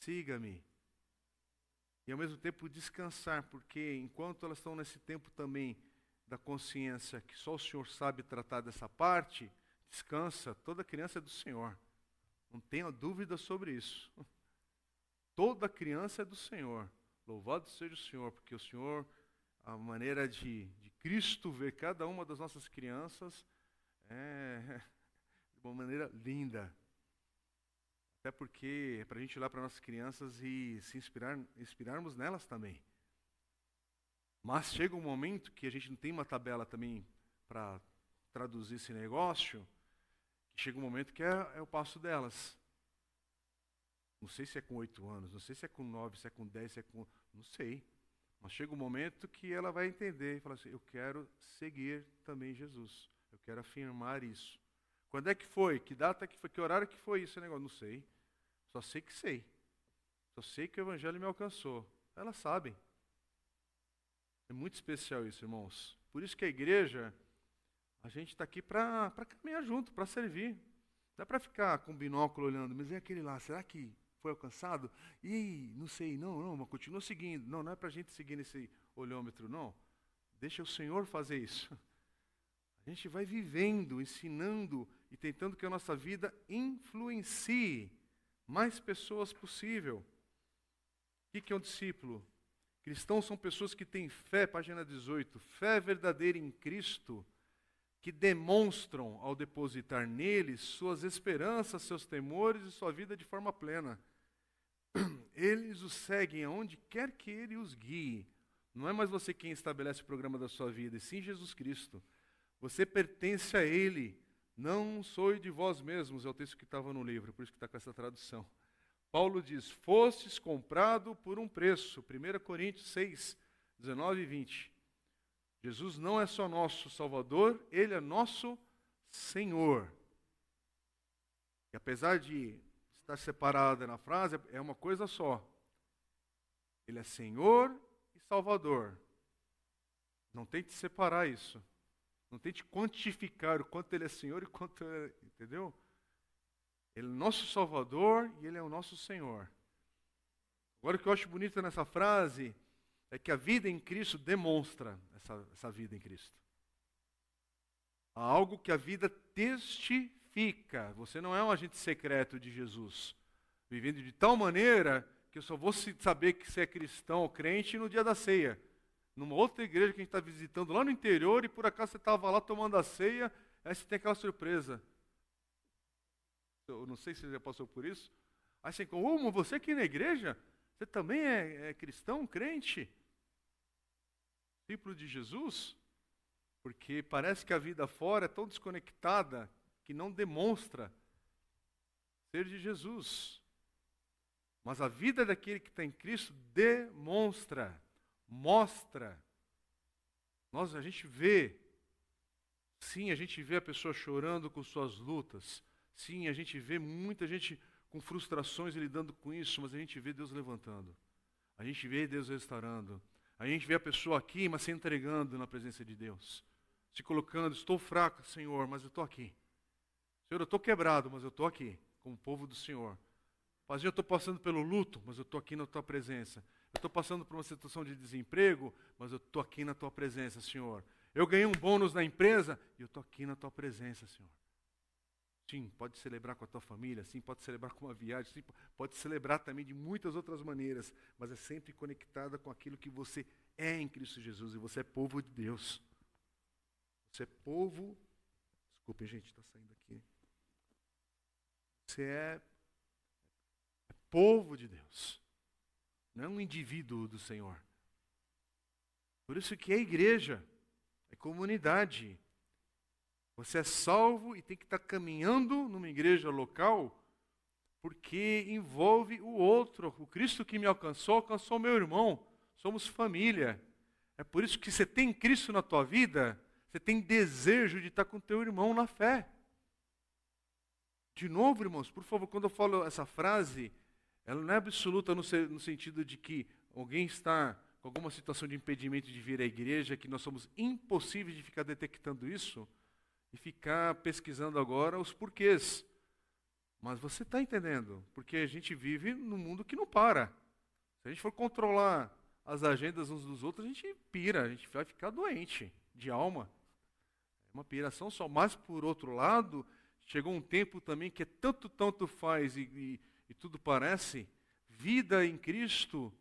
siga-me. E ao mesmo tempo descansar, porque enquanto elas estão nesse tempo também da consciência que só o Senhor sabe tratar dessa parte, descansa, toda criança é do Senhor. Não tenha dúvida sobre isso. [LAUGHS] Toda criança é do Senhor. Louvado seja o Senhor, porque o Senhor, a maneira de, de Cristo ver cada uma das nossas crianças é [LAUGHS] de uma maneira linda. Até porque é para a gente olhar para nossas crianças e se inspirar, inspirarmos nelas também. Mas chega um momento que a gente não tem uma tabela também para traduzir esse negócio, que chega um momento que é, é o passo delas. Não sei se é com oito anos, não sei se é com nove, se é com dez, se é com. Não sei. Mas chega um momento que ela vai entender e falar assim: eu quero seguir também Jesus. Eu quero afirmar isso. Quando é que foi? Que data que foi? Que horário que foi esse negócio? Não sei. Só sei que sei. Só sei que o evangelho me alcançou. Elas sabem. É muito especial isso, irmãos. Por isso que a igreja, a gente está aqui para caminhar junto, para servir. Não é para ficar com binóculo olhando, mas é aquele lá, será que foi alcançado? E não sei, não, não, mas continua seguindo. Não, não é para a gente seguir nesse olhômetro, não. Deixa o Senhor fazer isso. A gente vai vivendo, ensinando e tentando que a nossa vida influencie mais pessoas possível. O que é um discípulo? Cristãos são pessoas que têm fé, página 18, fé verdadeira em Cristo, que demonstram, ao depositar neles, suas esperanças, seus temores e sua vida de forma plena. [CLEARS THROAT] Eles o seguem aonde quer que ele os guie. Não é mais você quem estabelece o programa da sua vida, e sim Jesus Cristo. Você pertence a Ele. Não sou de vós mesmos, é o texto que estava no livro, por isso que está com essa tradução. Paulo diz: Fostes comprado por um preço. 1 Coríntios 6, 19 e 20. Jesus não é só nosso Salvador, Ele é nosso Senhor. E apesar de está separada na frase, é uma coisa só. Ele é Senhor e Salvador. Não tente separar isso. Não tente quantificar o quanto ele é Senhor e quanto é, entendeu? Ele é o nosso Salvador e ele é o nosso Senhor. Agora o que eu acho bonito nessa frase é que a vida em Cristo demonstra essa, essa vida em Cristo. Há algo que a vida testifica fica. Você não é um agente secreto de Jesus, vivendo de tal maneira que eu só vou saber que você é cristão ou crente no dia da ceia. Numa outra igreja que a gente está visitando lá no interior e por acaso você estava lá tomando a ceia, aí você tem aquela surpresa. Eu não sei se você já passou por isso. Aí você encontra, oh, você aqui na igreja? Você também é, é cristão, crente? Discípulo de Jesus? Porque parece que a vida fora é tão desconectada que não demonstra ser de Jesus. Mas a vida daquele que está em Cristo demonstra, mostra. Nós, a gente vê, sim, a gente vê a pessoa chorando com suas lutas. Sim, a gente vê muita gente com frustrações e lidando com isso, mas a gente vê Deus levantando. A gente vê Deus restaurando. A gente vê a pessoa aqui, mas se entregando na presença de Deus. Se colocando, estou fraco, Senhor, mas eu estou aqui. Senhor, eu estou quebrado, mas eu estou aqui, como povo do Senhor. Paizinho, eu estou passando pelo luto, mas eu estou aqui na tua presença. Eu estou passando por uma situação de desemprego, mas eu estou aqui na tua presença, Senhor. Eu ganhei um bônus na empresa e eu estou aqui na tua presença, Senhor. Sim, pode celebrar com a tua família, sim, pode celebrar com uma viagem, sim, pode celebrar também de muitas outras maneiras, mas é sempre conectada com aquilo que você é em Cristo Jesus e você é povo de Deus. Você é povo. Desculpem, gente, está saindo aqui. Você é, é povo de Deus, não é um indivíduo do Senhor. Por isso que é igreja, é comunidade. Você é salvo e tem que estar caminhando numa igreja local, porque envolve o outro. O Cristo que me alcançou, alcançou meu irmão. Somos família. É por isso que você tem Cristo na tua vida, você tem desejo de estar com teu irmão na fé. De novo, irmãos, por favor, quando eu falo essa frase, ela não é absoluta no, no sentido de que alguém está com alguma situação de impedimento de vir à igreja, que nós somos impossíveis de ficar detectando isso e ficar pesquisando agora os porquês. Mas você está entendendo, porque a gente vive num mundo que não para. Se a gente for controlar as agendas uns dos outros, a gente pira, a gente vai ficar doente de alma. É uma piração só. Mas, por outro lado, chegou um tempo também que é tanto, tanto faz e, e, e tudo parece. Vida em Cristo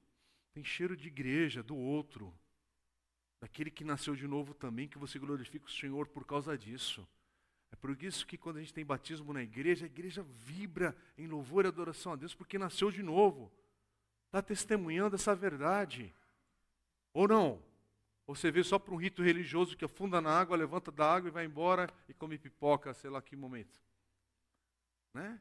tem cheiro de igreja, do outro. Daquele que nasceu de novo também, que você glorifica o Senhor por causa disso. É por isso que quando a gente tem batismo na igreja, a igreja vibra em louvor e adoração a Deus, porque nasceu de novo está testemunhando essa verdade. Ou não? Você vê só para um rito religioso que afunda na água, levanta da água e vai embora e come pipoca, sei lá que momento. Né?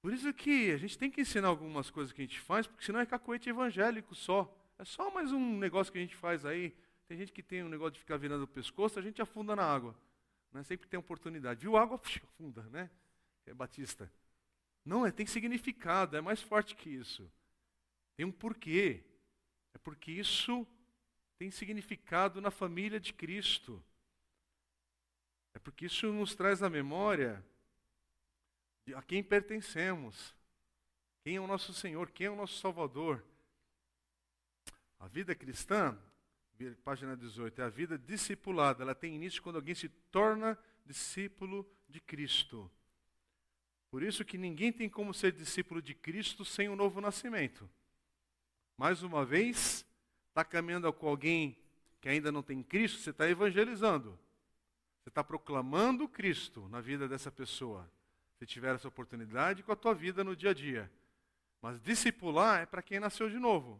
Por isso que a gente tem que ensinar algumas coisas que a gente faz, porque senão é cacoete evangélico só. É só mais um negócio que a gente faz aí. Tem gente que tem um negócio de ficar virando o pescoço, a gente afunda na água. Né? Sempre tem oportunidade. Viu água, [LAUGHS] afunda, né? É batista. Não, é, tem significado, é mais forte que isso. Tem um porquê. É porque isso tem significado na família de Cristo. É porque isso nos traz à memória a quem pertencemos. Quem é o nosso Senhor, quem é o nosso Salvador. A vida cristã, página 18, é a vida discipulada. Ela tem início quando alguém se torna discípulo de Cristo. Por isso que ninguém tem como ser discípulo de Cristo sem o um novo nascimento. Mais uma vez, está caminhando com alguém que ainda não tem Cristo, você está evangelizando. Você está proclamando Cristo na vida dessa pessoa. Se tiver essa oportunidade, com a tua vida no dia a dia. Mas discipular é para quem nasceu de novo.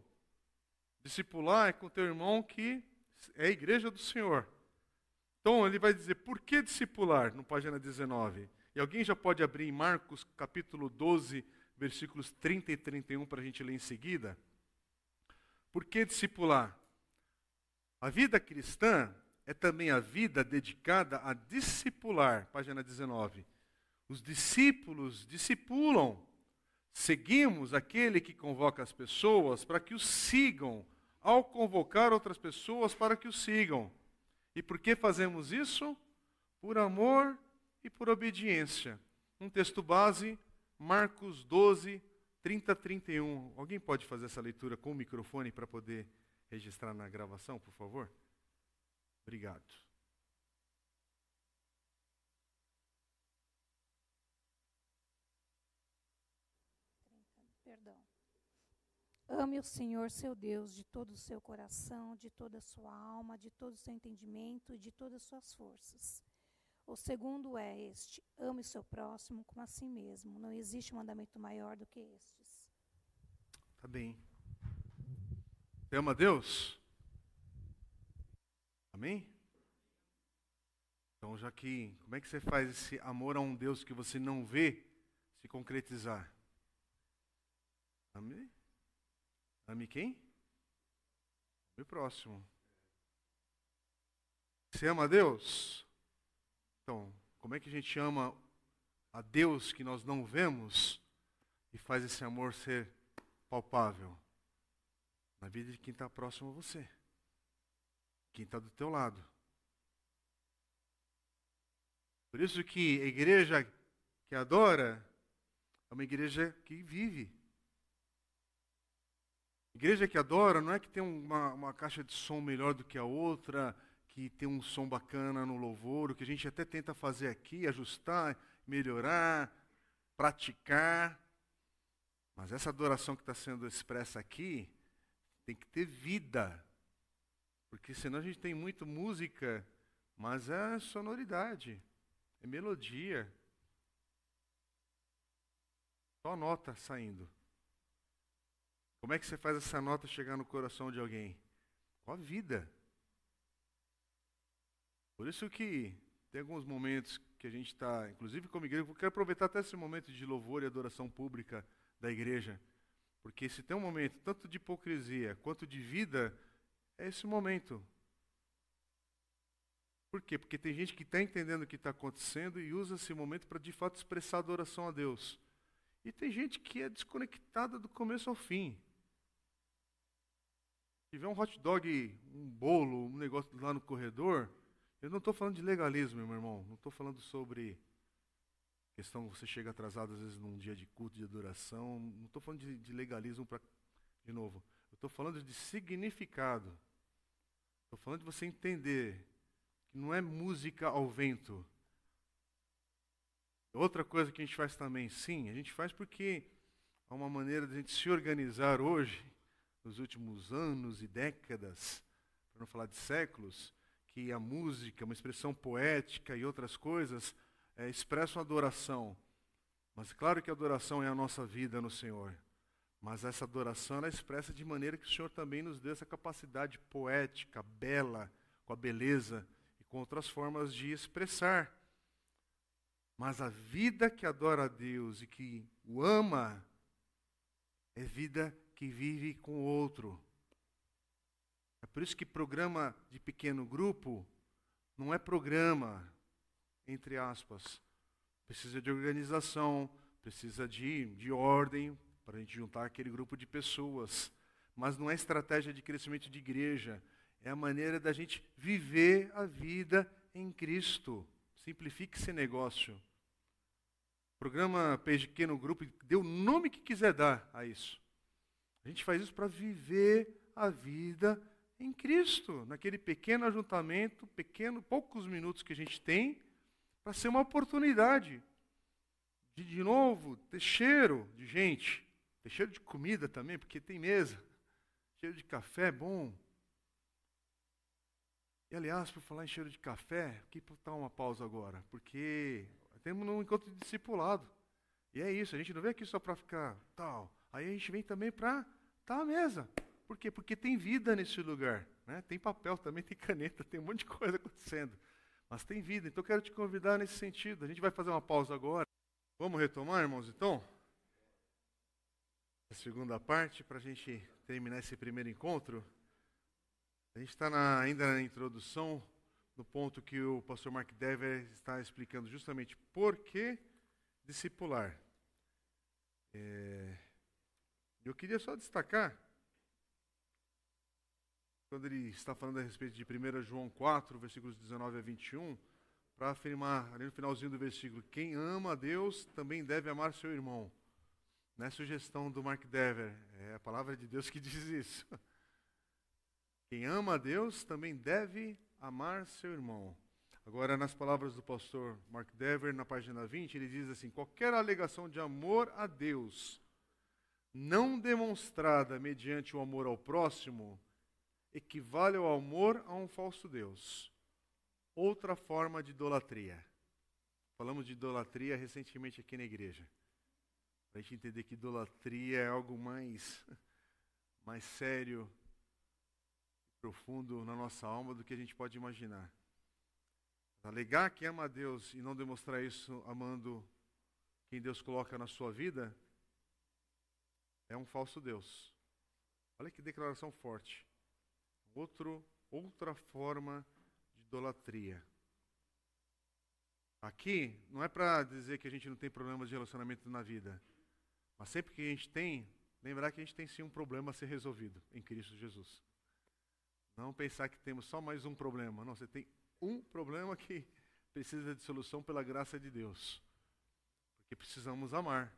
Discipular é com teu irmão que é a igreja do Senhor. Então ele vai dizer, por que discipular? No página 19. E alguém já pode abrir em Marcos capítulo 12, versículos 30 e 31 para a gente ler em seguida? Por que discipular? A vida cristã é também a vida dedicada a discipular, página 19. Os discípulos discipulam. Seguimos aquele que convoca as pessoas para que os sigam, ao convocar outras pessoas para que os sigam. E por que fazemos isso? Por amor e por obediência. Um texto base, Marcos 12, 30 31. Alguém pode fazer essa leitura com o microfone para poder registrar na gravação, por favor? Obrigado. Ame o Senhor seu Deus de todo o seu coração, de toda a sua alma, de todo o seu entendimento e de todas as suas forças. O segundo é este: ame o seu próximo como a si mesmo. Não existe mandamento maior do que estes. Tá bem. Você ama Deus? Amém? Então, já que, como é que você faz esse amor a um Deus que você não vê se concretizar? Ame? Ame quem? Ame o próximo. Você ama Deus? Então, como é que a gente ama a Deus que nós não vemos e faz esse amor ser palpável? Na vida de quem está próximo a você, quem está do teu lado. Por isso que a igreja que adora é uma igreja que vive. Igreja que adora não é que tem uma, uma caixa de som melhor do que a outra, que tem um som bacana no louvor, o que a gente até tenta fazer aqui, ajustar, melhorar, praticar. Mas essa adoração que está sendo expressa aqui tem que ter vida. Porque senão a gente tem muito música, mas é sonoridade, é melodia. Só nota saindo. Como é que você faz essa nota chegar no coração de alguém? Com a vida. Por isso que tem alguns momentos que a gente está, inclusive como igreja, eu quero aproveitar até esse momento de louvor e adoração pública da igreja, porque se tem um momento tanto de hipocrisia quanto de vida, é esse momento. Por quê? Porque tem gente que está entendendo o que está acontecendo e usa esse momento para de fato expressar adoração a Deus. E tem gente que é desconectada do começo ao fim. Tiver um hot dog, um bolo, um negócio lá no corredor, eu não estou falando de legalismo, meu irmão. Não estou falando sobre questão você chega atrasado às vezes num dia de culto, de adoração. Não estou falando de, de legalismo para, de novo. Eu estou falando de significado. Estou falando de você entender que não é música ao vento. Outra coisa que a gente faz também, sim, a gente faz porque há uma maneira de a gente se organizar hoje, nos últimos anos e décadas, para não falar de séculos, que a música, uma expressão poética e outras coisas é, expressam adoração. Mas claro que a adoração é a nossa vida no Senhor. Mas essa adoração ela expressa de maneira que o Senhor também nos dê essa capacidade poética, bela, com a beleza e com outras formas de expressar. Mas a vida que adora a Deus e que o ama é vida que vive com o outro. É por isso que programa de pequeno grupo não é programa, entre aspas. Precisa de organização, precisa de, de ordem para a gente juntar aquele grupo de pessoas. Mas não é estratégia de crescimento de igreja, é a maneira da gente viver a vida em Cristo. Simplifique esse negócio. Programa Pequeno Grupo, dê o nome que quiser dar a isso. A gente faz isso para viver a vida em Cristo, naquele pequeno ajuntamento, pequeno, poucos minutos que a gente tem, para ser uma oportunidade de, de novo, ter cheiro de gente, ter cheiro de comida também, porque tem mesa, cheiro de café é bom. E aliás, por falar em cheiro de café, aqui dar uma pausa agora, porque temos um encontro de discipulado. E é isso, a gente não vem aqui só para ficar tal. Aí a gente vem também para tá à mesa. Por quê? Porque tem vida nesse lugar. Né? Tem papel também, tem caneta, tem um monte de coisa acontecendo. Mas tem vida. Então eu quero te convidar nesse sentido. A gente vai fazer uma pausa agora. Vamos retomar, irmãos, então? A segunda parte, para a gente terminar esse primeiro encontro. A gente está ainda na introdução, no ponto que o pastor Mark Dever está explicando justamente por que discipular. É, eu queria só destacar quando ele está falando a respeito de 1 João 4, versículos 19 a 21, para afirmar ali no finalzinho do versículo: quem ama a Deus também deve amar seu irmão. Não é sugestão do Mark Dever, é a palavra de Deus que [LAUGHS] diz isso. Quem ama a Deus também deve amar seu irmão. Agora, nas palavras do pastor Mark Dever, na página 20, ele diz assim: qualquer alegação de amor a Deus não demonstrada mediante o amor ao próximo equivale ao amor a um falso Deus. Outra forma de idolatria. Falamos de idolatria recentemente aqui na igreja. Para a gente entender que idolatria é algo mais, [LAUGHS] mais sério, profundo na nossa alma do que a gente pode imaginar. Alegar que ama a Deus e não demonstrar isso amando quem Deus coloca na sua vida é um falso Deus. Olha que declaração forte outro, outra forma de idolatria. Aqui não é para dizer que a gente não tem problemas de relacionamento na vida, mas sempre que a gente tem, lembrar que a gente tem sim um problema a ser resolvido em Cristo Jesus. Não pensar que temos só mais um problema. Não, você tem um problema que precisa de solução pela graça de Deus. Porque precisamos amar.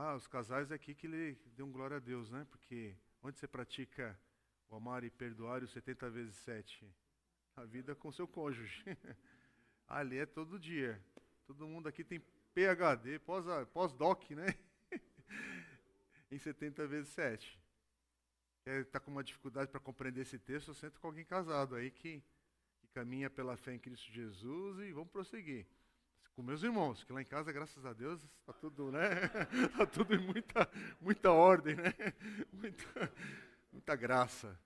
Ah, os casais aqui que lhe dão glória a Deus, né? Porque onde você pratica o amar e perdoar os 70 vezes 7. A vida com seu cônjuge. [LAUGHS] Ali é todo dia. Todo mundo aqui tem PHD, pós-doc, né? [LAUGHS] em 70 vezes 7. Quer estar tá com uma dificuldade para compreender esse texto, senta com alguém casado aí que, que caminha pela fé em Cristo Jesus e vamos prosseguir. Com meus irmãos, que lá em casa, graças a Deus, está tudo, né? Está [LAUGHS] tudo em muita, muita ordem, né? [LAUGHS] Muita, muita graça.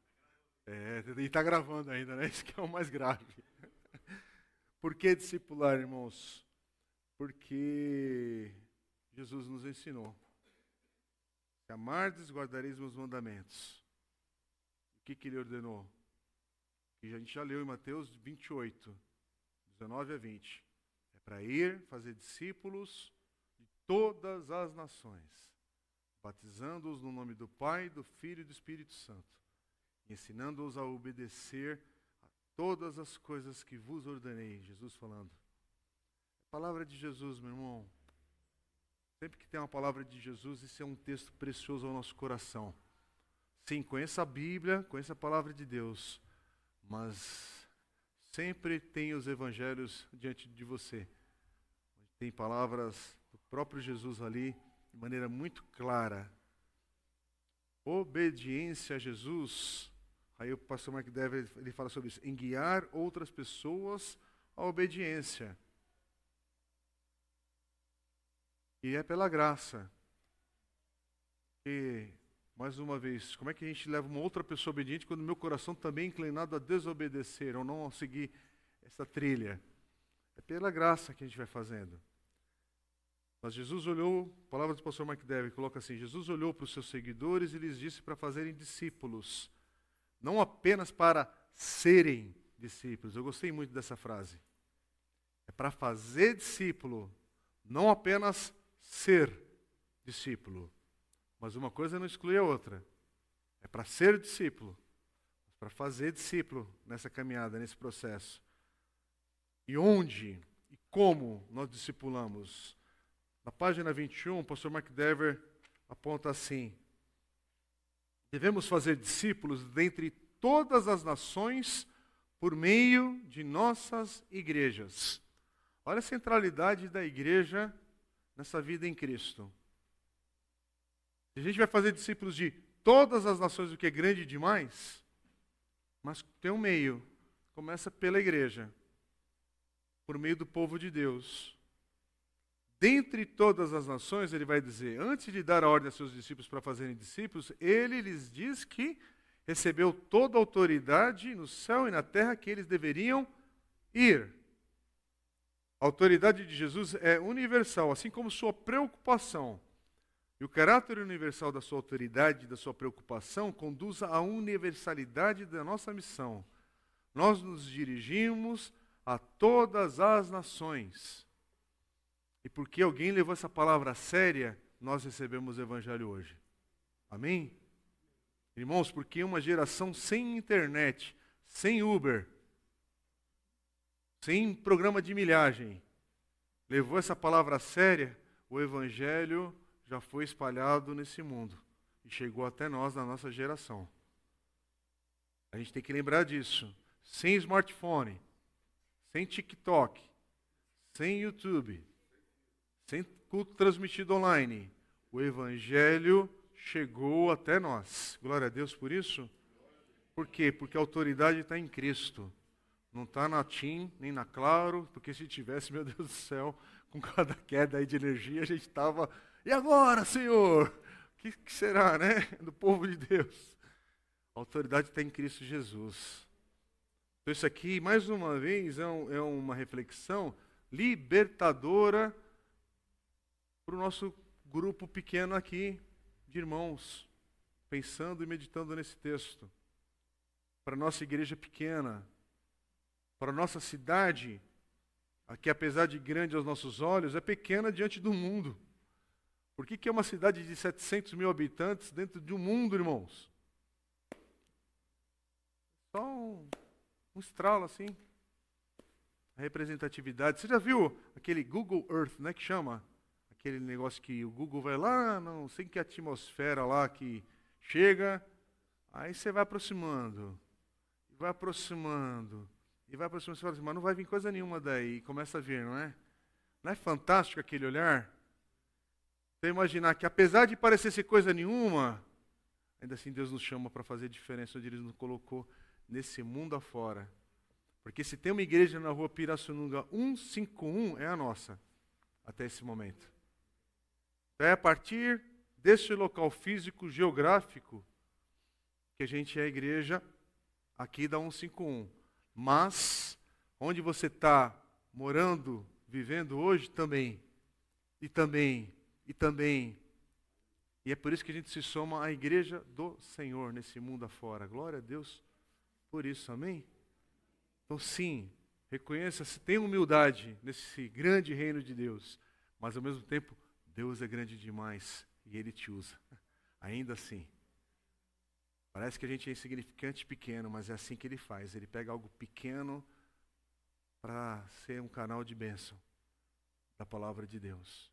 É, e está gravando ainda, né? [LAUGHS] Isso que é o mais grave. Por que discipular, irmãos? Porque Jesus nos ensinou. Se amardes, guardareis meus mandamentos. O que, que ele ordenou? Que a gente já leu em Mateus 28, 19 a 20 para ir fazer discípulos de todas as nações, batizando-os no nome do Pai, do Filho e do Espírito Santo, ensinando-os a obedecer a todas as coisas que vos ordenei. Jesus falando. A palavra de Jesus, meu irmão. Sempre que tem uma palavra de Jesus, isso é um texto precioso ao nosso coração. Sim, conheça a Bíblia, conheça a palavra de Deus, mas Sempre tem os evangelhos diante de você. Tem palavras do próprio Jesus ali, de maneira muito clara. Obediência a Jesus. Aí o pastor Mark Dever ele fala sobre isso, em guiar outras pessoas à obediência. E é pela graça. E mais uma vez, como é que a gente leva uma outra pessoa obediente quando meu coração também é inclinado a desobedecer ou não a seguir essa trilha? É pela graça que a gente vai fazendo. Mas Jesus olhou, palavra do pastor Mark Dever coloca assim: Jesus olhou para os seus seguidores e lhes disse para fazerem discípulos, não apenas para serem discípulos. Eu gostei muito dessa frase. É para fazer discípulo, não apenas ser discípulo. Mas uma coisa não exclui a outra. É para ser discípulo, para fazer discípulo nessa caminhada, nesse processo. E onde e como nós discipulamos? Na página 21, o pastor Mark Dever aponta assim: Devemos fazer discípulos dentre todas as nações por meio de nossas igrejas. Olha a centralidade da igreja nessa vida em Cristo. A gente vai fazer discípulos de todas as nações, o que é grande demais, mas tem um meio. Começa pela igreja, por meio do povo de Deus. Dentre todas as nações, ele vai dizer, antes de dar a ordem a seus discípulos para fazerem discípulos, ele lhes diz que recebeu toda a autoridade no céu e na terra que eles deveriam ir. A autoridade de Jesus é universal, assim como sua preocupação e o caráter universal da sua autoridade, da sua preocupação, conduz à universalidade da nossa missão. Nós nos dirigimos a todas as nações. E porque alguém levou essa palavra a séria, nós recebemos o Evangelho hoje. Amém? Irmãos, porque uma geração sem internet, sem Uber, sem programa de milhagem, levou essa palavra a séria, o Evangelho já foi espalhado nesse mundo e chegou até nós na nossa geração. A gente tem que lembrar disso. Sem smartphone, sem TikTok, sem YouTube, sem culto transmitido online, o Evangelho chegou até nós. Glória a Deus por isso. Por quê? Porque a autoridade está em Cristo. Não está na TIM, nem na Claro, porque se tivesse, meu Deus do céu, com cada queda aí de energia, a gente estava e agora, Senhor? O que, que será, né? Do povo de Deus. A autoridade está em Cristo Jesus. Então, isso aqui, mais uma vez, é, um, é uma reflexão libertadora para o nosso grupo pequeno aqui de irmãos, pensando e meditando nesse texto. Para a nossa igreja pequena, para a nossa cidade, que apesar de grande aos nossos olhos, é pequena diante do mundo. Por que, que é uma cidade de 700 mil habitantes dentro de um mundo, irmãos? Só um, um estralo assim. A representatividade. Você já viu aquele Google Earth, né, que chama? Aquele negócio que o Google vai lá, não sei que atmosfera lá que chega, aí você vai aproximando, vai aproximando, e vai aproximando, você fala assim, mas não vai vir coisa nenhuma daí, e começa a vir, não é? Não é fantástico aquele olhar? Você imaginar que apesar de parecer ser coisa nenhuma, ainda assim Deus nos chama para fazer diferença onde Ele nos colocou nesse mundo afora. Porque se tem uma igreja na rua Pirassununga 151, é a nossa, até esse momento. Então é a partir deste local físico geográfico que a gente é a igreja aqui da 151. Mas, onde você está morando, vivendo hoje, também. E também, e também. E é por isso que a gente se soma à igreja do Senhor nesse mundo afora. Glória a Deus por isso, amém? Então, sim, reconheça, se tem humildade nesse grande reino de Deus, mas ao mesmo tempo, Deus é grande demais e Ele te usa. [LAUGHS] Ainda assim. Parece que a gente é insignificante e pequeno, mas é assim que Ele faz. Ele pega algo pequeno para ser um canal de bênção da palavra de Deus.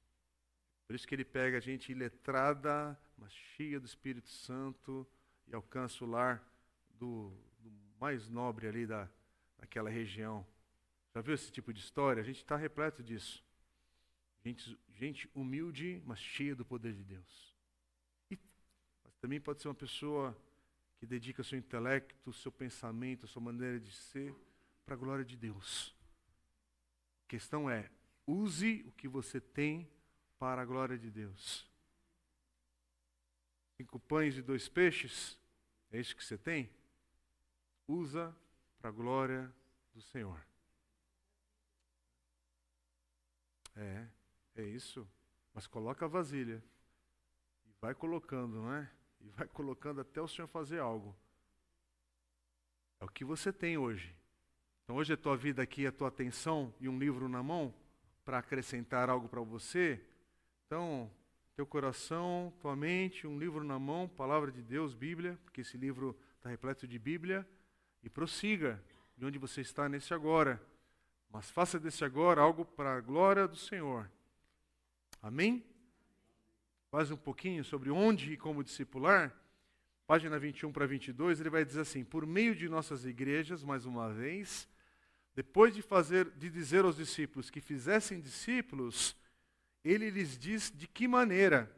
Por isso que Ele pega a gente iletrada, mas cheia do Espírito Santo e alcança o lar do, do mais nobre ali da, daquela região. Já viu esse tipo de história? A gente está repleto disso. Gente, gente humilde, mas cheia do poder de Deus. E, mas também pode ser uma pessoa que dedica seu intelecto, seu pensamento, sua maneira de ser para a glória de Deus. A questão é, use o que você tem para a glória de Deus. Cinco pães e dois peixes, é isso que você tem? Usa para a glória do Senhor. É, é isso. Mas coloca a vasilha. E vai colocando, não é? E vai colocando até o Senhor fazer algo. É o que você tem hoje. Então hoje a tua vida aqui, a tua atenção e um livro na mão para acrescentar algo para você. Então, teu coração, tua mente, um livro na mão, palavra de Deus, Bíblia, porque esse livro está repleto de Bíblia, e prossiga de onde você está nesse agora. Mas faça desse agora algo para a glória do Senhor. Amém? Quase um pouquinho sobre onde e como discipular. Página 21 para 22, ele vai dizer assim: Por meio de nossas igrejas, mais uma vez, depois de fazer de dizer aos discípulos que fizessem discípulos, ele lhes diz de que maneira?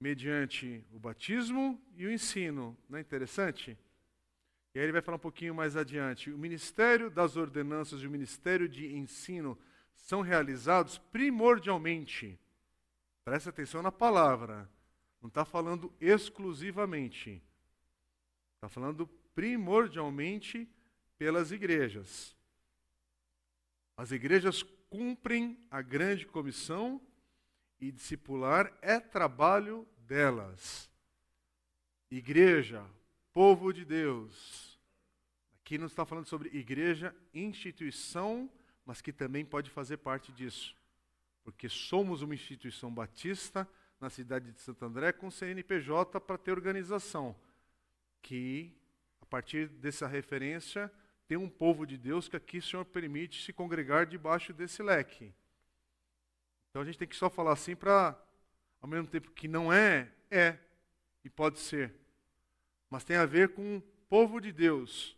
Mediante o batismo e o ensino. Não é interessante? E aí ele vai falar um pouquinho mais adiante. O ministério das ordenanças e o ministério de ensino são realizados primordialmente. Presta atenção na palavra. Não está falando exclusivamente. Está falando primordialmente pelas igrejas. As igrejas cumprem a grande comissão e discipular é trabalho delas. Igreja, povo de Deus. Aqui não está falando sobre igreja, instituição, mas que também pode fazer parte disso. Porque somos uma instituição batista na cidade de Santo André com CNPJ para ter organização. Que, a partir dessa referência, tem um povo de Deus que aqui o Senhor permite se congregar debaixo desse leque. Então a gente tem que só falar assim para, ao mesmo tempo que não é, é e pode ser mas tem a ver com o povo de Deus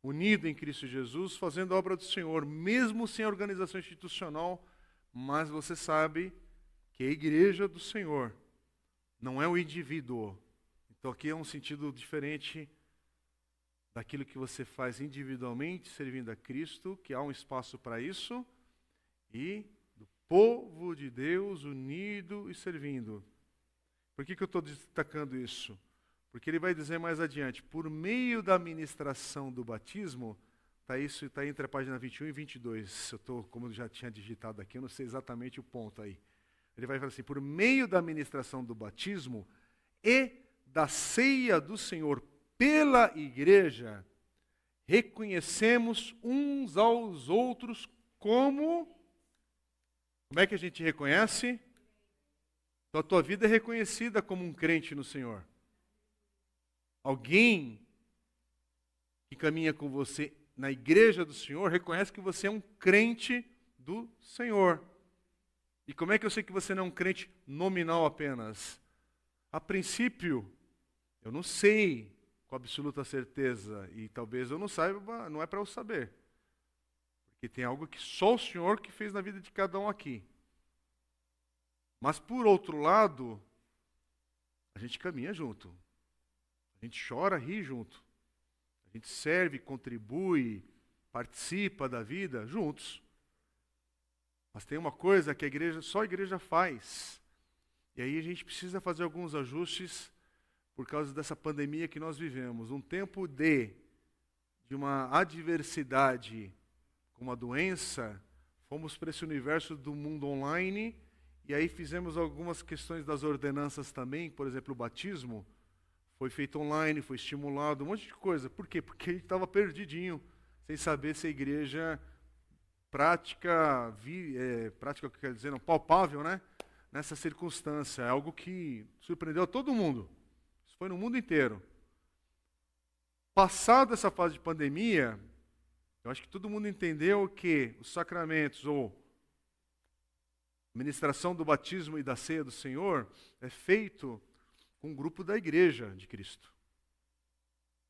unido em Cristo Jesus, fazendo a obra do Senhor, mesmo sem organização institucional, mas você sabe que é a igreja do Senhor, não é o indivíduo. Então aqui é um sentido diferente daquilo que você faz individualmente, servindo a Cristo, que há um espaço para isso, e do povo de Deus unido e servindo. Por que, que eu estou destacando isso? Porque ele vai dizer mais adiante, por meio da ministração do batismo, tá isso está entre a página 21 e 22. Eu estou, como eu já tinha digitado aqui, eu não sei exatamente o ponto aí. Ele vai falar assim: por meio da ministração do batismo e da ceia do Senhor pela igreja, reconhecemos uns aos outros como. Como é que a gente reconhece? Então a tua vida é reconhecida como um crente no Senhor alguém que caminha com você na igreja do Senhor reconhece que você é um crente do Senhor. E como é que eu sei que você não é um crente nominal apenas? A princípio, eu não sei com absoluta certeza, e talvez eu não saiba, não é para eu saber. Porque tem algo que só o Senhor que fez na vida de cada um aqui. Mas por outro lado, a gente caminha junto. A gente chora, ri junto. A gente serve, contribui, participa da vida juntos. Mas tem uma coisa que a igreja, só a igreja faz. E aí a gente precisa fazer alguns ajustes por causa dessa pandemia que nós vivemos. Um tempo de, de uma adversidade, como a doença, fomos para esse universo do mundo online e aí fizemos algumas questões das ordenanças também, por exemplo, o batismo foi feito online, foi estimulado, um monte de coisa. Por quê? Porque a gente estava perdidinho, sem saber se a igreja prática, vi, é, prática quer dizer, não, palpável, né? Nessa circunstância, é algo que surpreendeu a todo mundo. Foi no mundo inteiro. Passada essa fase de pandemia, eu acho que todo mundo entendeu que os sacramentos ou a ministração do batismo e da ceia do Senhor é feito com um grupo da igreja de Cristo.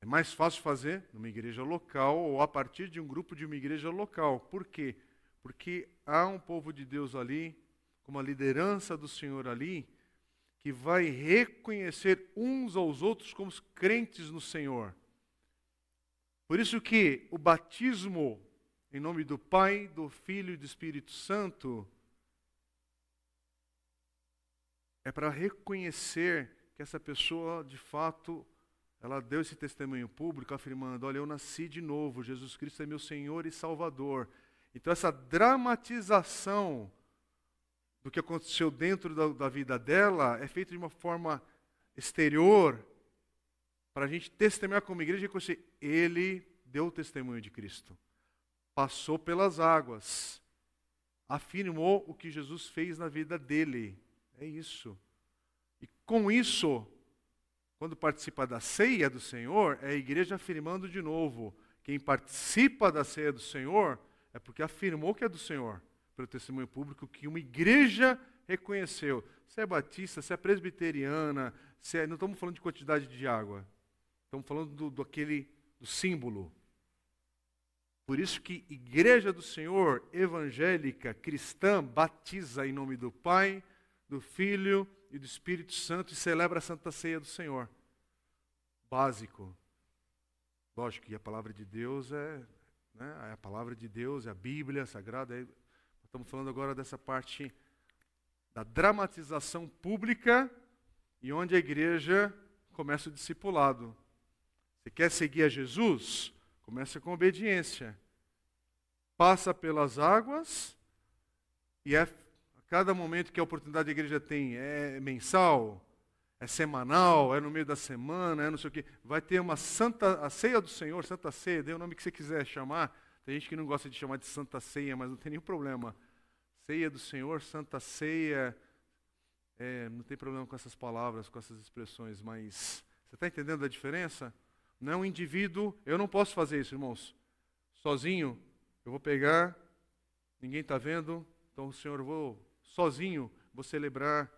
É mais fácil fazer numa igreja local ou a partir de um grupo de uma igreja local. Por quê? Porque há um povo de Deus ali, com uma liderança do Senhor ali, que vai reconhecer uns aos outros como crentes no Senhor. Por isso que o batismo em nome do Pai, do Filho e do Espírito Santo é para reconhecer que essa pessoa, de fato, ela deu esse testemunho público afirmando: Olha, eu nasci de novo, Jesus Cristo é meu Senhor e Salvador. Então, essa dramatização do que aconteceu dentro da, da vida dela é feita de uma forma exterior, para a gente testemunhar como igreja e reconhecer: Ele deu o testemunho de Cristo, passou pelas águas, afirmou o que Jesus fez na vida dele. É isso. E com isso, quando participa da ceia do Senhor, é a igreja afirmando de novo: quem participa da ceia do Senhor é porque afirmou que é do Senhor, pelo testemunho público que uma igreja reconheceu. Se é batista, se é presbiteriana, se é, não estamos falando de quantidade de água, estamos falando do, do, aquele, do símbolo. Por isso que igreja do Senhor, evangélica, cristã, batiza em nome do Pai, do Filho e do Espírito Santo e celebra a Santa Ceia do Senhor. Básico. Lógico que a palavra de Deus é, né, a palavra de Deus, é a Bíblia Sagrada. É, estamos falando agora dessa parte da dramatização pública e onde a igreja começa o discipulado. Você quer seguir a Jesus? Começa com obediência. Passa pelas águas e é Cada momento que a oportunidade da igreja tem é mensal, é semanal, é no meio da semana, é não sei o quê. Vai ter uma santa, a ceia do Senhor, Santa Ceia, dê o nome que você quiser chamar. Tem gente que não gosta de chamar de Santa Ceia, mas não tem nenhum problema. Ceia do Senhor, Santa Ceia, é, não tem problema com essas palavras, com essas expressões, mas você está entendendo a diferença? Não é um indivíduo, eu não posso fazer isso, irmãos. Sozinho, eu vou pegar, ninguém está vendo, então o Senhor, eu vou sozinho, vou celebrar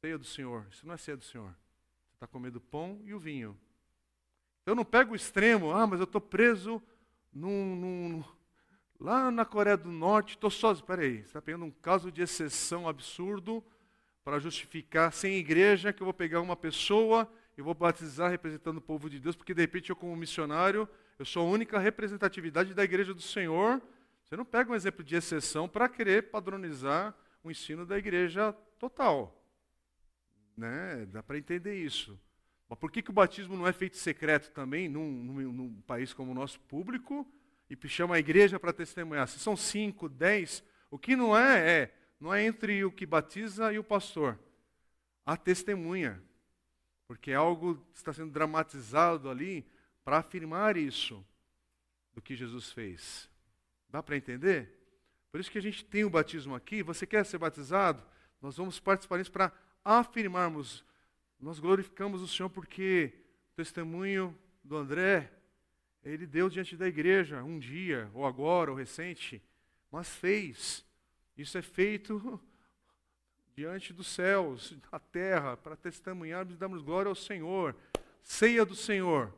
ceia do Senhor. Isso não é ceia do Senhor. Você está comendo o pão e o vinho. Eu não pego o extremo, ah, mas eu estou preso num, num, lá na Coreia do Norte, estou sozinho. Espera aí, você está pegando um caso de exceção absurdo para justificar sem igreja que eu vou pegar uma pessoa e vou batizar representando o povo de Deus, porque de repente eu como missionário, eu sou a única representatividade da igreja do Senhor, você não pega um exemplo de exceção para querer padronizar o ensino da igreja total. Né? Dá para entender isso. Mas por que, que o batismo não é feito secreto também num, num, num país como o nosso público e chama a igreja para testemunhar? Se são cinco, dez, o que não é, é, não é entre o que batiza e o pastor. A testemunha. Porque é algo está sendo dramatizado ali para afirmar isso do que Jesus fez. Dá para entender? Por isso que a gente tem o batismo aqui. Você quer ser batizado? Nós vamos participar disso para afirmarmos. Nós glorificamos o Senhor porque o testemunho do André, ele deu diante da igreja um dia, ou agora, ou recente, mas fez. Isso é feito [LAUGHS] diante dos céus, da terra, para testemunharmos e darmos glória ao Senhor. Ceia do Senhor.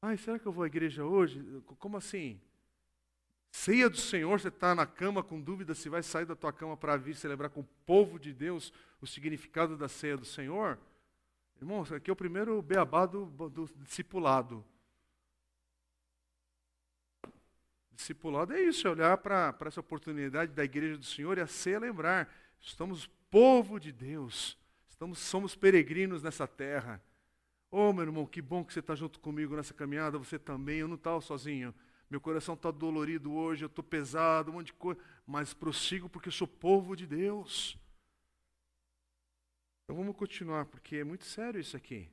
Ai, será que eu vou à igreja hoje? Como assim? Ceia do Senhor, você está na cama com dúvida se vai sair da tua cama para vir celebrar com o povo de Deus o significado da ceia do Senhor? Irmãos, aqui é o primeiro beabá do, do discipulado. Discipulado é isso, é olhar para essa oportunidade da igreja do Senhor e a ser lembrar. Estamos povo de Deus, estamos, somos peregrinos nessa terra. Oh, meu irmão, que bom que você está junto comigo nessa caminhada, você também, eu não estava sozinho. Meu coração está dolorido hoje, eu estou pesado, um monte de coisa, mas prossigo porque sou povo de Deus. Então vamos continuar, porque é muito sério isso aqui.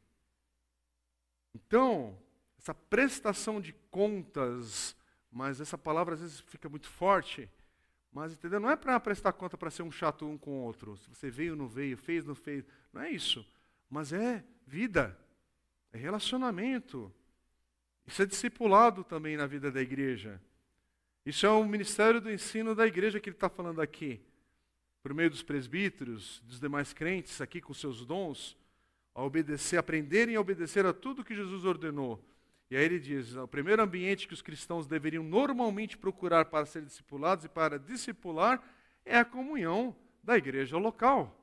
Então, essa prestação de contas, mas essa palavra às vezes fica muito forte, mas entendeu? Não é para prestar conta para ser um chato um com o outro. Se você veio ou não veio, fez ou não fez, não é isso. Mas é vida, é relacionamento. Isso é discipulado também na vida da igreja. Isso é o ministério do ensino da igreja que ele está falando aqui por meio dos presbíteros, dos demais crentes aqui com seus dons, a obedecer, aprenderem a obedecer a tudo que Jesus ordenou. E aí ele diz: o primeiro ambiente que os cristãos deveriam normalmente procurar para ser discipulados e para discipular é a comunhão da igreja local,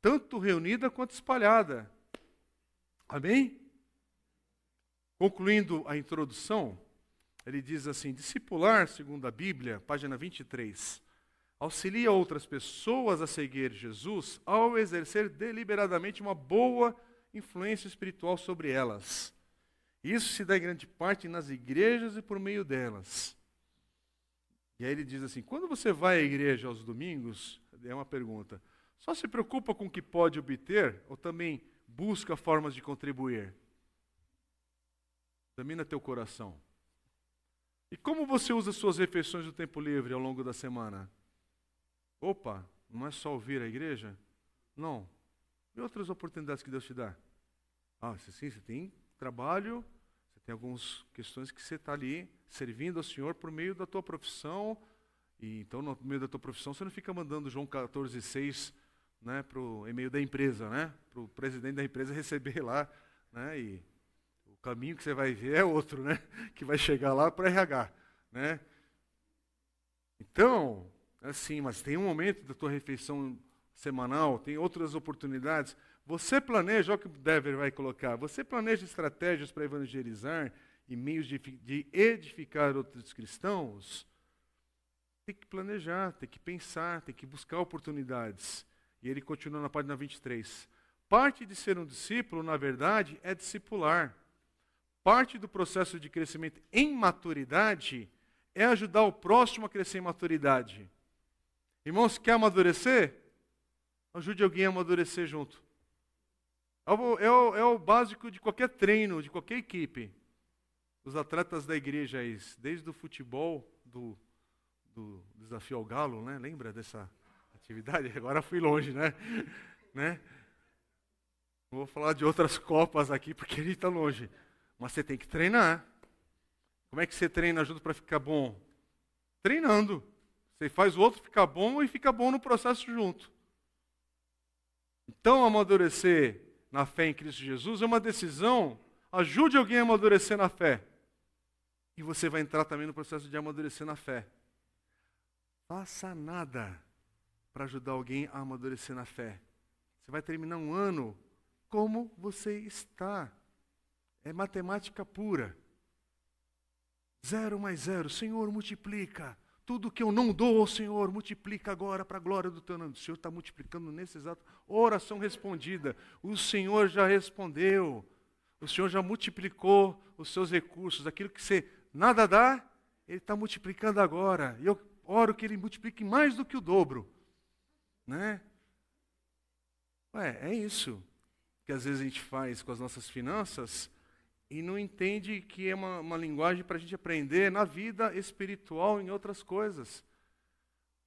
tanto reunida quanto espalhada. Amém? Concluindo a introdução, ele diz assim: discipular, segundo a Bíblia, página 23 auxilia outras pessoas a seguir Jesus ao exercer deliberadamente uma boa influência espiritual sobre elas. Isso se dá em grande parte nas igrejas e por meio delas. E aí ele diz assim: quando você vai à igreja aos domingos, é uma pergunta, só se preocupa com o que pode obter ou também busca formas de contribuir? Examina teu coração. E como você usa suas refeições do tempo livre ao longo da semana? Opa, não é só ouvir a igreja? Não. E outras oportunidades que Deus te dá? Ah, sim, você tem trabalho, você tem algumas questões que você está ali servindo ao Senhor por meio da tua profissão. E então, no meio da tua profissão, você não fica mandando João 14, 6 né, para o e-mail da empresa, né? Para o presidente da empresa [LAUGHS] receber lá. Né, e caminho que você vai ver é outro, né? [LAUGHS] Que vai chegar lá para RH. Né? Então, assim, mas tem um momento da tua refeição semanal, tem outras oportunidades. Você planeja, olha o que o Dever vai colocar, você planeja estratégias para evangelizar e meios de, de edificar outros cristãos? Tem que planejar, tem que pensar, tem que buscar oportunidades. E ele continua na página 23. Parte de ser um discípulo, na verdade, é discipular. Parte do processo de crescimento em maturidade é ajudar o próximo a crescer em maturidade. Irmãos, quer amadurecer? Ajude alguém a amadurecer junto. É o, é, o, é o, básico de qualquer treino, de qualquer equipe. Os atletas da igreja, desde o futebol, do, do desafio ao galo, né? lembra dessa atividade? [LAUGHS] Agora fui longe, né? [LAUGHS] né? Não vou falar de outras [LAUGHS] copas aqui, porque ele está longe. Mas você tem que treinar. Como é que você treina junto para ficar bom? Treinando. Você faz o outro ficar bom e fica bom no processo junto. Então, amadurecer na fé em Cristo Jesus é uma decisão. Ajude alguém a amadurecer na fé. E você vai entrar também no processo de amadurecer na fé. Faça nada para ajudar alguém a amadurecer na fé. Você vai terminar um ano como você está. É matemática pura. Zero mais zero. Senhor, multiplica. Tudo que eu não dou ao Senhor, multiplica agora para a glória do teu nome. O Senhor está multiplicando nesse exato. Oração respondida. O Senhor já respondeu. O Senhor já multiplicou os seus recursos. Aquilo que você nada dá, Ele está multiplicando agora. E eu oro que Ele multiplique mais do que o dobro. Né? Ué, é isso que às vezes a gente faz com as nossas finanças e não entende que é uma, uma linguagem para a gente aprender na vida espiritual, em outras coisas.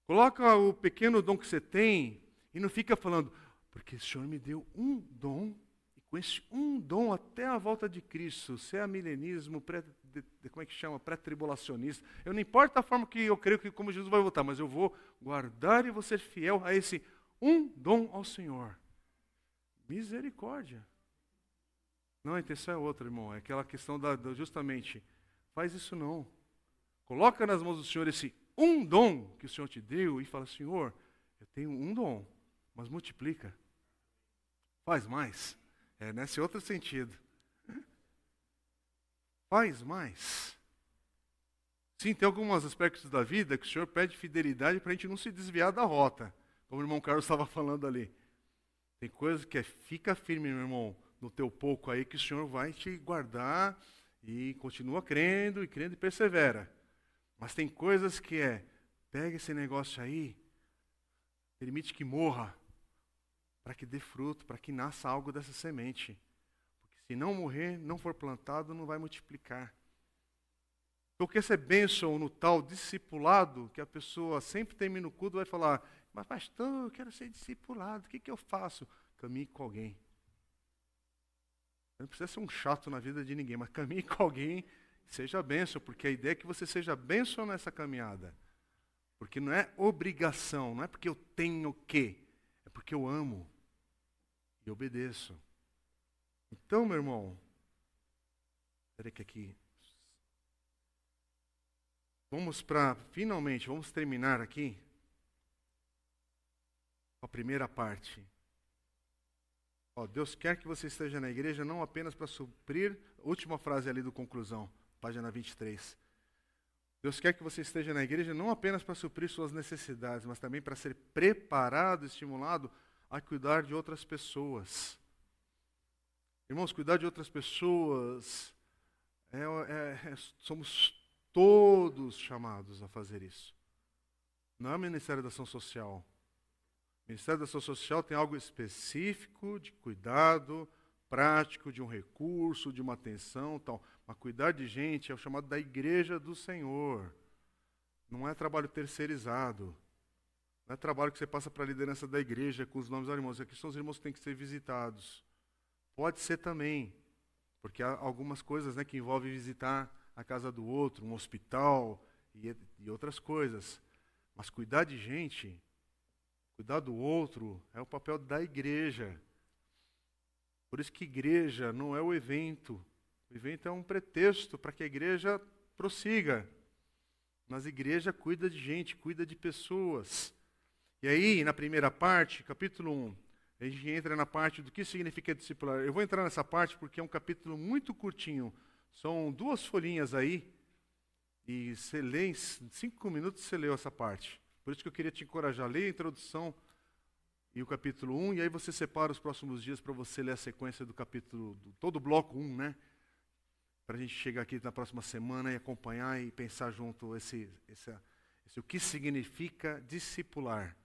Coloca o pequeno dom que você tem e não fica falando, porque o Senhor me deu um dom, e com esse um dom até a volta de Cristo, se é milenismo, pré, de, de, como é que chama? Pré-tribulacionista. Eu não importa a forma que eu creio que como Jesus vai voltar, mas eu vou guardar e vou ser fiel a esse um dom ao Senhor. Misericórdia. Não, a intenção é outra, irmão. É aquela questão da, da, justamente, faz isso não. Coloca nas mãos do Senhor esse um dom que o Senhor te deu e fala, Senhor, eu tenho um dom, mas multiplica. Faz mais. É nesse outro sentido. [LAUGHS] Faz mais. Sim, tem alguns aspectos da vida que o Senhor pede fidelidade para a gente não se desviar da rota. Como o irmão Carlos estava falando ali. Tem coisas que é, fica firme, meu irmão, no teu pouco aí, que o Senhor vai te guardar e continua crendo e crendo e persevera. Mas tem coisas que é, pega esse negócio aí, permite que morra, para que dê fruto, para que nasça algo dessa semente. Porque se não morrer, não for plantado, não vai multiplicar. Porque essa é bênção no tal discipulado, que a pessoa sempre termina o culto vai falar, mas pastor, eu quero ser discipulado, o que, que eu faço? Caminhe com alguém. Não precisa ser um chato na vida de ninguém, mas caminhe com alguém, seja bênção, porque a ideia é que você seja bênção nessa caminhada. Porque não é obrigação, não é porque eu tenho que, é porque eu amo e obedeço. Então, meu irmão, espera que aqui. Vamos para, finalmente, vamos terminar aqui a primeira parte. Deus quer que você esteja na igreja não apenas para suprir, última frase ali do conclusão, página 23. Deus quer que você esteja na igreja não apenas para suprir suas necessidades, mas também para ser preparado, estimulado a cuidar de outras pessoas. Irmãos, cuidar de outras pessoas, é, é, é, somos todos chamados a fazer isso. Não é o Ministério da Ação Social. O Ministério da Ação Social tem algo específico de cuidado, prático, de um recurso, de uma atenção, tal. Mas cuidar de gente é o chamado da igreja do Senhor. Não é trabalho terceirizado. Não é trabalho que você passa para a liderança da igreja com os nomes dos irmãos. Aqui são os irmãos que têm que ser visitados. Pode ser também, porque há algumas coisas né, que envolvem visitar a casa do outro, um hospital e, e outras coisas. Mas cuidar de gente Cuidar do outro é o papel da igreja. Por isso que igreja não é o evento. O evento é um pretexto para que a igreja prossiga. Mas a igreja cuida de gente, cuida de pessoas. E aí, na primeira parte, capítulo 1, a gente entra na parte do que significa discipular. Eu vou entrar nessa parte porque é um capítulo muito curtinho. São duas folhinhas aí. E você lê em cinco minutos, você leu essa parte. Por isso que eu queria te encorajar a ler a introdução e o capítulo 1, e aí você separa os próximos dias para você ler a sequência do capítulo, do, todo o bloco 1, né? Para a gente chegar aqui na próxima semana e acompanhar e pensar junto esse, esse, esse o que significa discipular.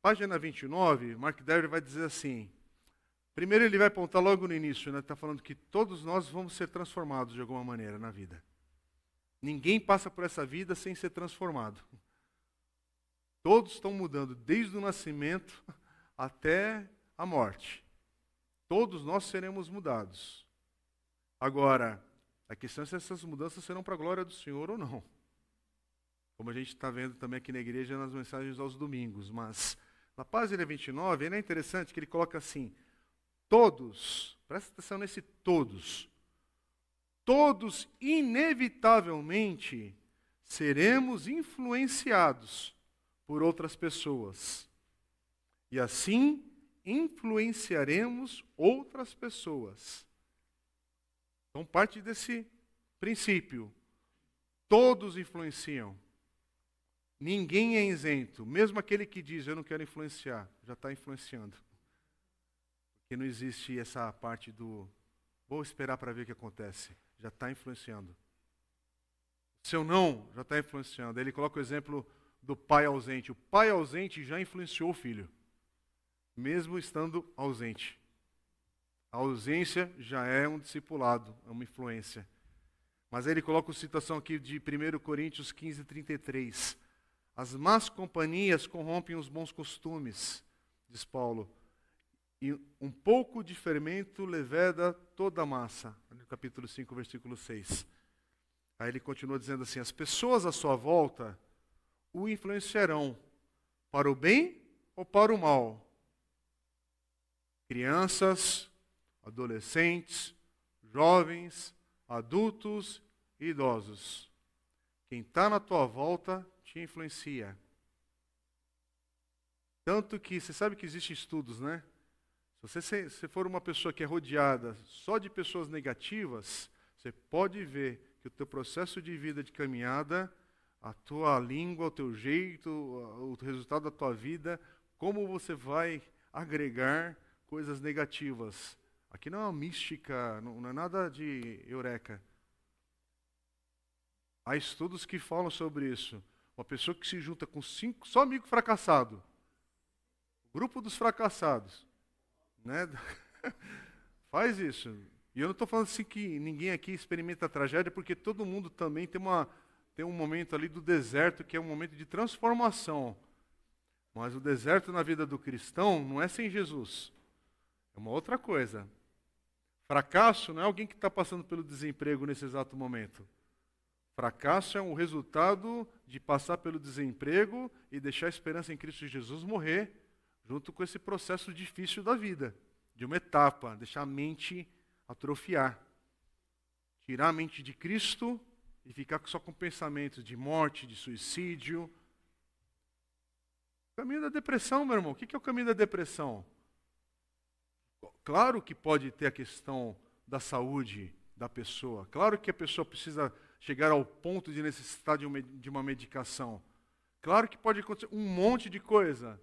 Página 29, Mark Dever vai dizer assim: primeiro ele vai apontar logo no início, né? Está falando que todos nós vamos ser transformados de alguma maneira na vida. Ninguém passa por essa vida sem ser transformado. Todos estão mudando, desde o nascimento [LAUGHS] até a morte. Todos nós seremos mudados. Agora, a questão é se essas mudanças serão para a glória do Senhor ou não. Como a gente está vendo também aqui na igreja nas mensagens aos domingos. Mas na página 29, ele é interessante que ele coloca assim: todos, presta atenção nesse todos, todos inevitavelmente seremos influenciados por outras pessoas. E assim influenciaremos outras pessoas. Então, parte desse princípio. Todos influenciam. Ninguém é isento. Mesmo aquele que diz eu não quero influenciar, já está influenciando. Porque não existe essa parte do vou esperar para ver o que acontece. Já está influenciando. Seu não já está influenciando. Ele coloca o exemplo do pai ausente. O pai ausente já influenciou o filho, mesmo estando ausente. A ausência já é um discipulado, é uma influência. Mas ele coloca a citação aqui de 1 Coríntios 15, 33. As más companhias corrompem os bons costumes, diz Paulo. E um pouco de fermento leveda toda a massa. No capítulo 5, versículo 6. Aí ele continua dizendo assim: as pessoas à sua volta o influenciarão para o bem ou para o mal. Crianças, adolescentes, jovens, adultos e idosos. Quem está na tua volta te influencia. Tanto que você sabe que existem estudos, né? Se você se for uma pessoa que é rodeada só de pessoas negativas, você pode ver que o teu processo de vida de caminhada, a tua língua, o teu jeito, o resultado da tua vida, como você vai agregar coisas negativas. Aqui não é uma mística, não é nada de eureka. Há estudos que falam sobre isso. Uma pessoa que se junta com cinco, só amigo fracassado. Grupo dos fracassados. Né? [LAUGHS] Faz isso. E eu não estou falando assim que ninguém aqui experimenta tragédia, porque todo mundo também tem, uma, tem um momento ali do deserto que é um momento de transformação. Mas o deserto na vida do cristão não é sem Jesus. É uma outra coisa. Fracasso não é alguém que está passando pelo desemprego nesse exato momento. Fracasso é um resultado de passar pelo desemprego e deixar a esperança em Cristo Jesus morrer, junto com esse processo difícil da vida, de uma etapa, deixar a mente atrofiar. Tirar a mente de Cristo e ficar só com pensamentos de morte, de suicídio. Caminho da depressão, meu irmão. O que é o caminho da depressão? Claro que pode ter a questão da saúde da pessoa. Claro que a pessoa precisa chegar ao ponto de necessitar de uma, medicação. Claro que pode acontecer um monte de coisa.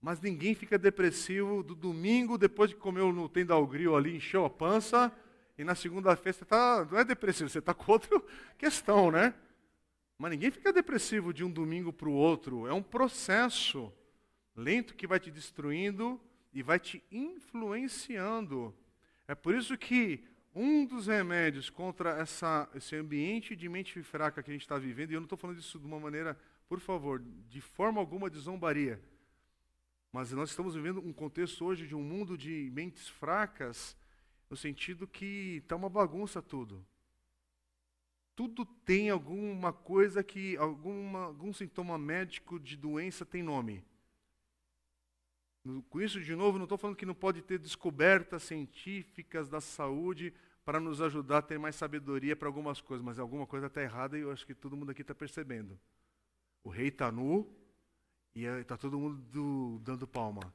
Mas ninguém fica depressivo do domingo, depois de comer no tendalgril ali, encheu a pança, e na segunda-feira você tá, não é depressivo, você está com outra [LAUGHS] questão, né? Mas ninguém fica depressivo de um domingo para o outro. É um processo lento que vai te destruindo e vai te influenciando. É por isso que um dos remédios contra essa, esse ambiente de mente fraca que a gente está vivendo, e eu não estou falando isso de uma maneira, por favor, de forma alguma de zombaria, mas nós estamos vivendo um contexto hoje de um mundo de mentes fracas, no sentido que está uma bagunça tudo. Tudo tem alguma coisa que, alguma, algum sintoma médico de doença tem nome. Com isso, de novo, não estou falando que não pode ter descobertas científicas da saúde para nos ajudar a ter mais sabedoria para algumas coisas, mas alguma coisa está errada e eu acho que todo mundo aqui está percebendo. O rei está nu e está todo mundo do, dando palma.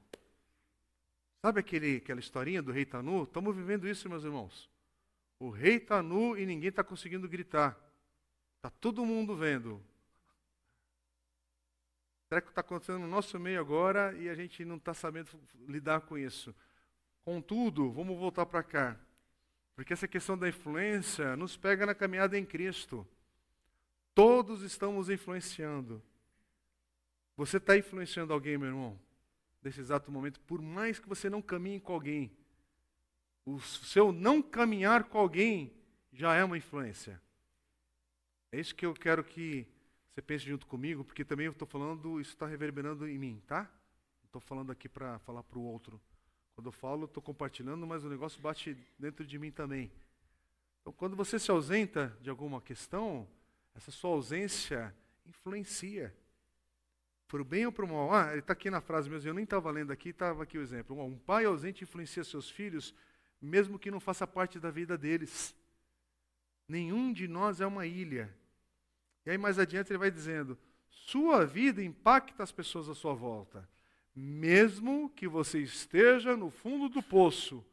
Sabe aquele, aquela historinha do rei está nu? Estamos vivendo isso, meus irmãos. O rei está nu e ninguém está conseguindo gritar. Está todo mundo vendo. Será que está acontecendo no nosso meio agora e a gente não está sabendo lidar com isso? Contudo, vamos voltar para cá. Porque essa questão da influência nos pega na caminhada em Cristo. Todos estamos influenciando. Você está influenciando alguém, meu irmão, nesse exato momento, por mais que você não caminhe com alguém. O seu não caminhar com alguém já é uma influência. É isso que eu quero que você pense junto comigo, porque também eu estou falando, isso está reverberando em mim, tá? Estou falando aqui para falar para o outro. Quando eu falo, estou compartilhando, mas o negócio bate dentro de mim também. Então, quando você se ausenta de alguma questão, essa sua ausência influencia. Para o bem ou para o mal. Ah, ele está aqui na frase mesmo, eu nem estava lendo aqui, estava aqui o exemplo. Um pai ausente influencia seus filhos, mesmo que não faça parte da vida deles. Nenhum de nós é uma ilha. E aí mais adiante ele vai dizendo: sua vida impacta as pessoas à sua volta. Mesmo que você esteja no fundo do poço,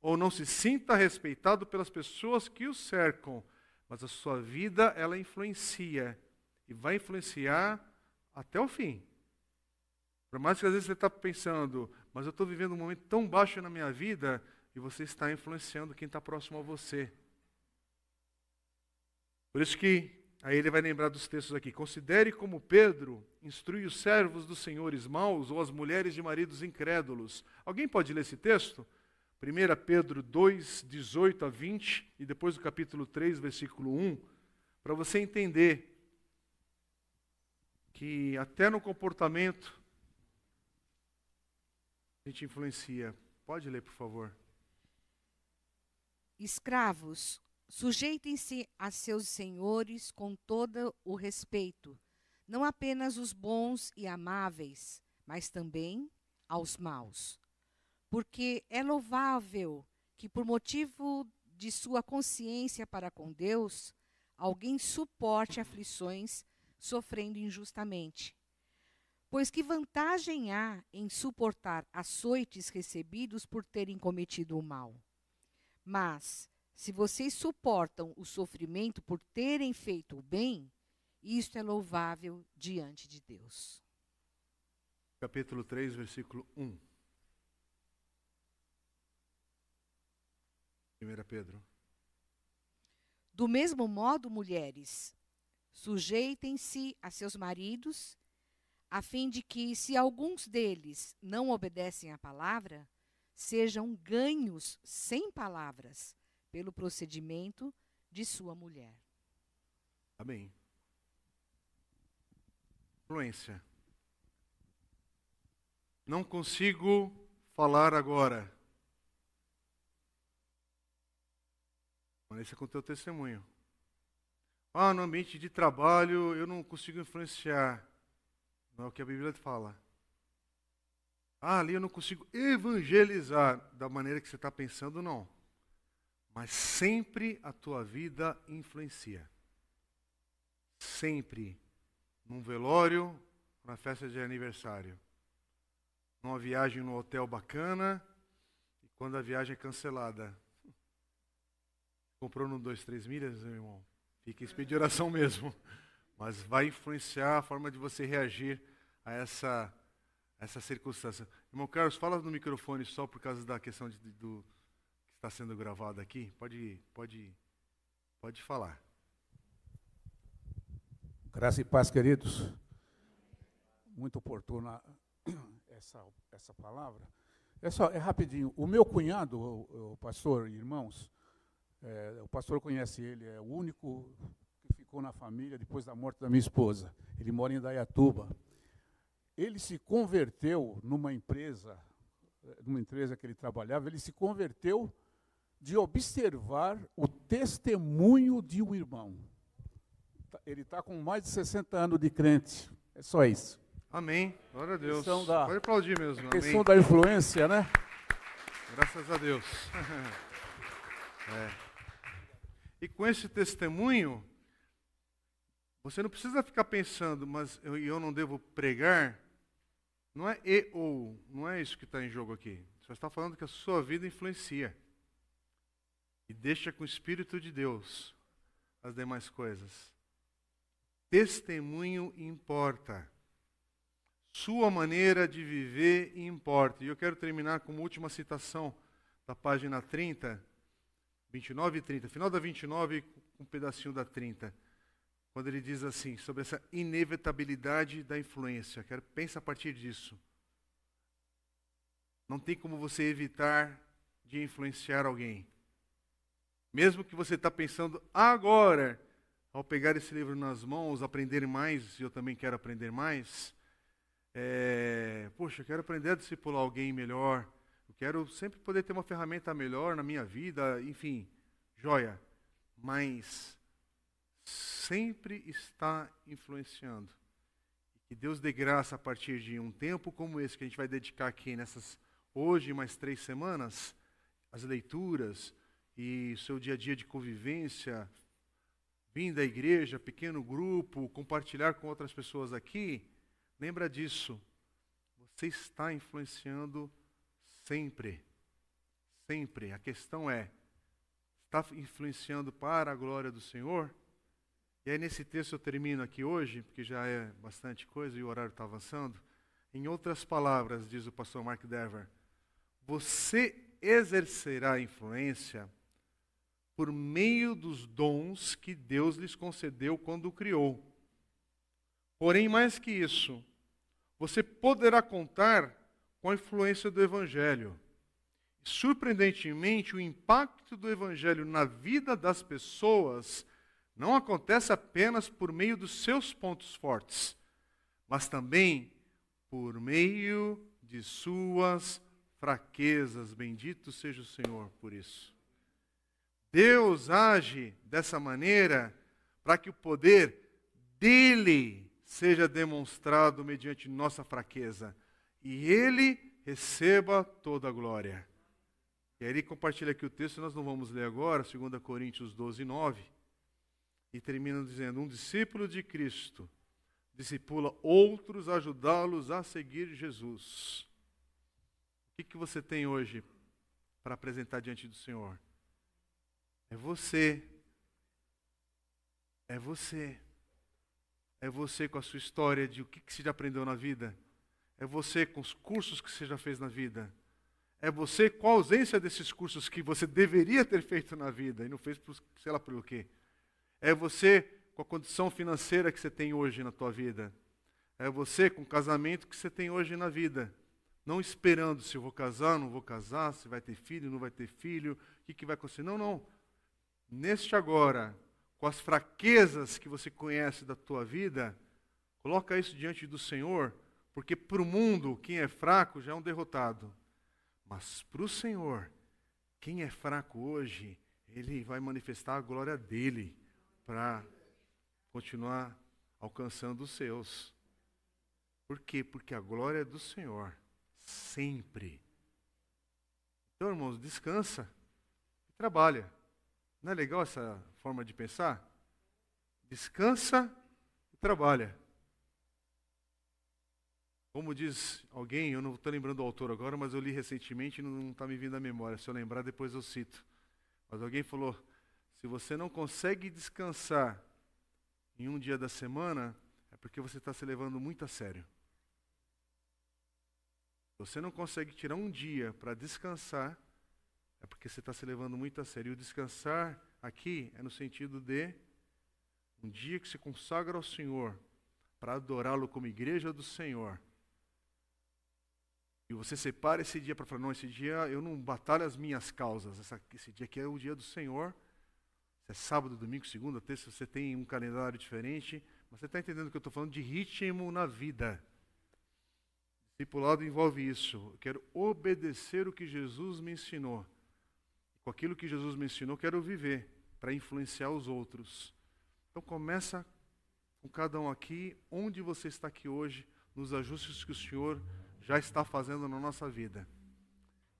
ou não se sinta respeitado pelas pessoas que o cercam, mas a sua vida ela influencia e vai influenciar até o fim. Por mais que às vezes você está pensando, mas eu estou vivendo um momento tão baixo na minha vida, e você está influenciando quem está próximo a você. Por isso que Aí ele vai lembrar dos textos aqui. Considere como Pedro instrui os servos dos senhores maus ou as mulheres de maridos incrédulos. Alguém pode ler esse texto? 1 Pedro 2, 18 a 20, e depois o capítulo 3, versículo 1, para você entender que até no comportamento a gente influencia. Pode ler, por favor. Escravos, Sujeitem-se a seus senhores com todo o respeito, não apenas os bons e amáveis, mas também aos maus. Porque é louvável que, por motivo de sua consciência para com Deus, alguém suporte aflições sofrendo injustamente. Pois que vantagem há em suportar açoites recebidos por terem cometido o mal? Mas, se vocês suportam o sofrimento por terem feito o bem, isto é louvável diante de Deus. Capítulo 3, versículo 1. 1 Pedro. Do mesmo modo, mulheres, sujeitem-se a seus maridos, a fim de que, se alguns deles não obedecem à palavra, sejam ganhos sem palavras pelo procedimento de sua mulher. Amém. Influência. Não consigo falar agora. Maneça com o teu testemunho. Ah, no ambiente de trabalho eu não consigo influenciar. Não é o que a Bíblia fala. Ah, ali eu não consigo evangelizar da maneira que você está pensando, não. Mas sempre a tua vida influencia. Sempre. Num velório, na festa de aniversário. Numa viagem no hotel bacana, e quando a viagem é cancelada. Comprou no 2, 3 milhas, meu irmão? Fica em de oração mesmo. Mas vai influenciar a forma de você reagir a essa, essa circunstância. Irmão Carlos, fala no microfone só por causa da questão de, do que está sendo gravado aqui. Pode, pode, pode falar. Graça e paz, queridos. Muito oportuna essa, essa palavra. É, só, é rapidinho. O meu cunhado, o, o pastor, irmãos, é, o pastor conhece ele, é o único que ficou na família depois da morte da minha esposa. Ele mora em Dayatuba. Ele se converteu numa empresa, numa empresa que ele trabalhava, ele se converteu de observar o testemunho de um irmão. Ele está com mais de 60 anos de crente. É só isso. Amém. Glória a Deus. Da, Pode aplaudir mesmo. A questão Amém. da influência, né? Graças a Deus. [LAUGHS] é. E com esse testemunho, você não precisa ficar pensando, mas eu, eu não devo pregar. Não é e ou, não é isso que está em jogo aqui. Você está falando que a sua vida influencia. E deixa com o Espírito de Deus as demais coisas. Testemunho importa. Sua maneira de viver importa. E eu quero terminar com uma última citação da página 30 29 e 30, final da 29, um pedacinho da 30, quando ele diz assim, sobre essa inevitabilidade da influência. Quero pensa a partir disso. Não tem como você evitar de influenciar alguém. Mesmo que você está pensando agora, ao pegar esse livro nas mãos, aprender mais, e eu também quero aprender mais, é, poxa, eu quero aprender a discipular alguém melhor, quero sempre poder ter uma ferramenta melhor na minha vida, enfim, joia. Mas sempre está influenciando. Que Deus dê graça a partir de um tempo como esse que a gente vai dedicar aqui nessas hoje mais três semanas, as leituras e seu dia a dia de convivência, vindo da igreja, pequeno grupo, compartilhar com outras pessoas aqui, lembra disso. Você está influenciando Sempre. Sempre. A questão é: está influenciando para a glória do Senhor? E aí, nesse texto, eu termino aqui hoje, porque já é bastante coisa e o horário está avançando. Em outras palavras, diz o pastor Mark Dever, você exercerá influência por meio dos dons que Deus lhes concedeu quando o criou. Porém, mais que isso, você poderá contar com a influência do Evangelho. Surpreendentemente, o impacto do Evangelho na vida das pessoas não acontece apenas por meio dos seus pontos fortes, mas também por meio de suas fraquezas. Bendito seja o Senhor por isso. Deus age dessa maneira para que o poder dele seja demonstrado mediante nossa fraqueza e ele receba toda a glória. E aí ele compartilha aqui o texto, nós não vamos ler agora, 2 Coríntios 12, 9. E termina dizendo: Um discípulo de Cristo discipula outros, ajudá-los a seguir Jesus. O que, que você tem hoje para apresentar diante do Senhor? É você. É você. É você com a sua história de o que, que você já aprendeu na vida. É você com os cursos que você já fez na vida. É você com a ausência desses cursos que você deveria ter feito na vida e não fez, por, sei lá pelo quê. É você com a condição financeira que você tem hoje na tua vida. É você com o casamento que você tem hoje na vida. Não esperando se eu vou casar, não vou casar, se vai ter filho, não vai ter filho, o que, que vai acontecer. Não, não. Neste agora, com as fraquezas que você conhece da tua vida, coloca isso diante do Senhor, porque para o mundo, quem é fraco já é um derrotado. Mas para o Senhor, quem é fraco hoje, ele vai manifestar a glória dele para continuar alcançando os seus. Por quê? Porque a glória é do Senhor, sempre. Então, irmãos, descansa e trabalha. Não é legal essa forma de pensar? Descansa e trabalha. Como diz alguém, eu não estou lembrando o autor agora, mas eu li recentemente e não está me vindo à memória. Se eu lembrar, depois eu cito. Mas alguém falou: se você não consegue descansar em um dia da semana, é porque você está se levando muito a sério. Se você não consegue tirar um dia para descansar, é porque você está se levando muito a sério. E o descansar aqui é no sentido de um dia que se consagra ao Senhor para adorá-lo como igreja do Senhor. E você separa esse dia para falar, não, esse dia eu não batalho as minhas causas. Essa, esse dia aqui é o dia do Senhor. Se é sábado, domingo, segunda, terça, você tem um calendário diferente. Mas você está entendendo que eu estou falando de ritmo na vida. Discipulado envolve isso. Eu quero obedecer o que Jesus me ensinou. Com aquilo que Jesus me ensinou, quero viver para influenciar os outros. Então começa com cada um aqui, onde você está aqui hoje, nos ajustes que o Senhor já está fazendo na nossa vida.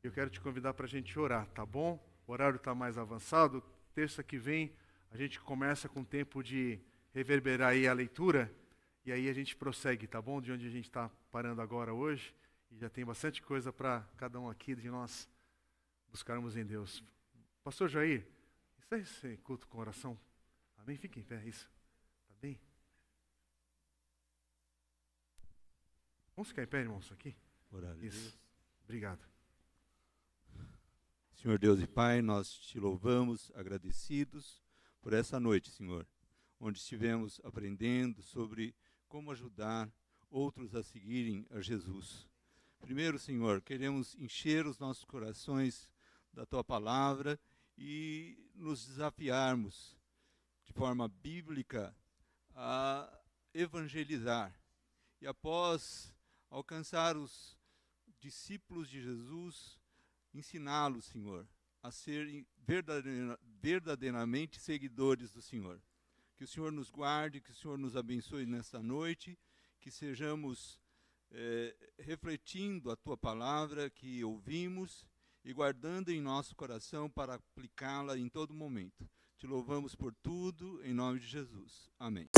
Eu quero te convidar para a gente orar, tá bom? O horário está mais avançado. Terça que vem a gente começa com tempo de reverberar aí a leitura e aí a gente prossegue, tá bom? De onde a gente está parando agora hoje. E já tem bastante coisa para cada um aqui de nós buscarmos em Deus. Pastor Jair, isso é esse culto com oração? Amém? Fique em pé, isso. Tá bem? Vamos ficar em pé, irmãos, aqui? Orar Isso. Obrigado. Senhor Deus e Pai, nós te louvamos, agradecidos por essa noite, Senhor, onde estivemos aprendendo sobre como ajudar outros a seguirem a Jesus. Primeiro, Senhor, queremos encher os nossos corações da tua palavra e nos desafiarmos de forma bíblica a evangelizar. E após alcançar os discípulos de Jesus, ensiná-los, Senhor, a serem verdadeira- verdadeiramente seguidores do Senhor. Que o Senhor nos guarde, que o Senhor nos abençoe nesta noite, que sejamos eh, refletindo a tua palavra que ouvimos e guardando em nosso coração para aplicá-la em todo momento. Te louvamos por tudo, em nome de Jesus. Amém.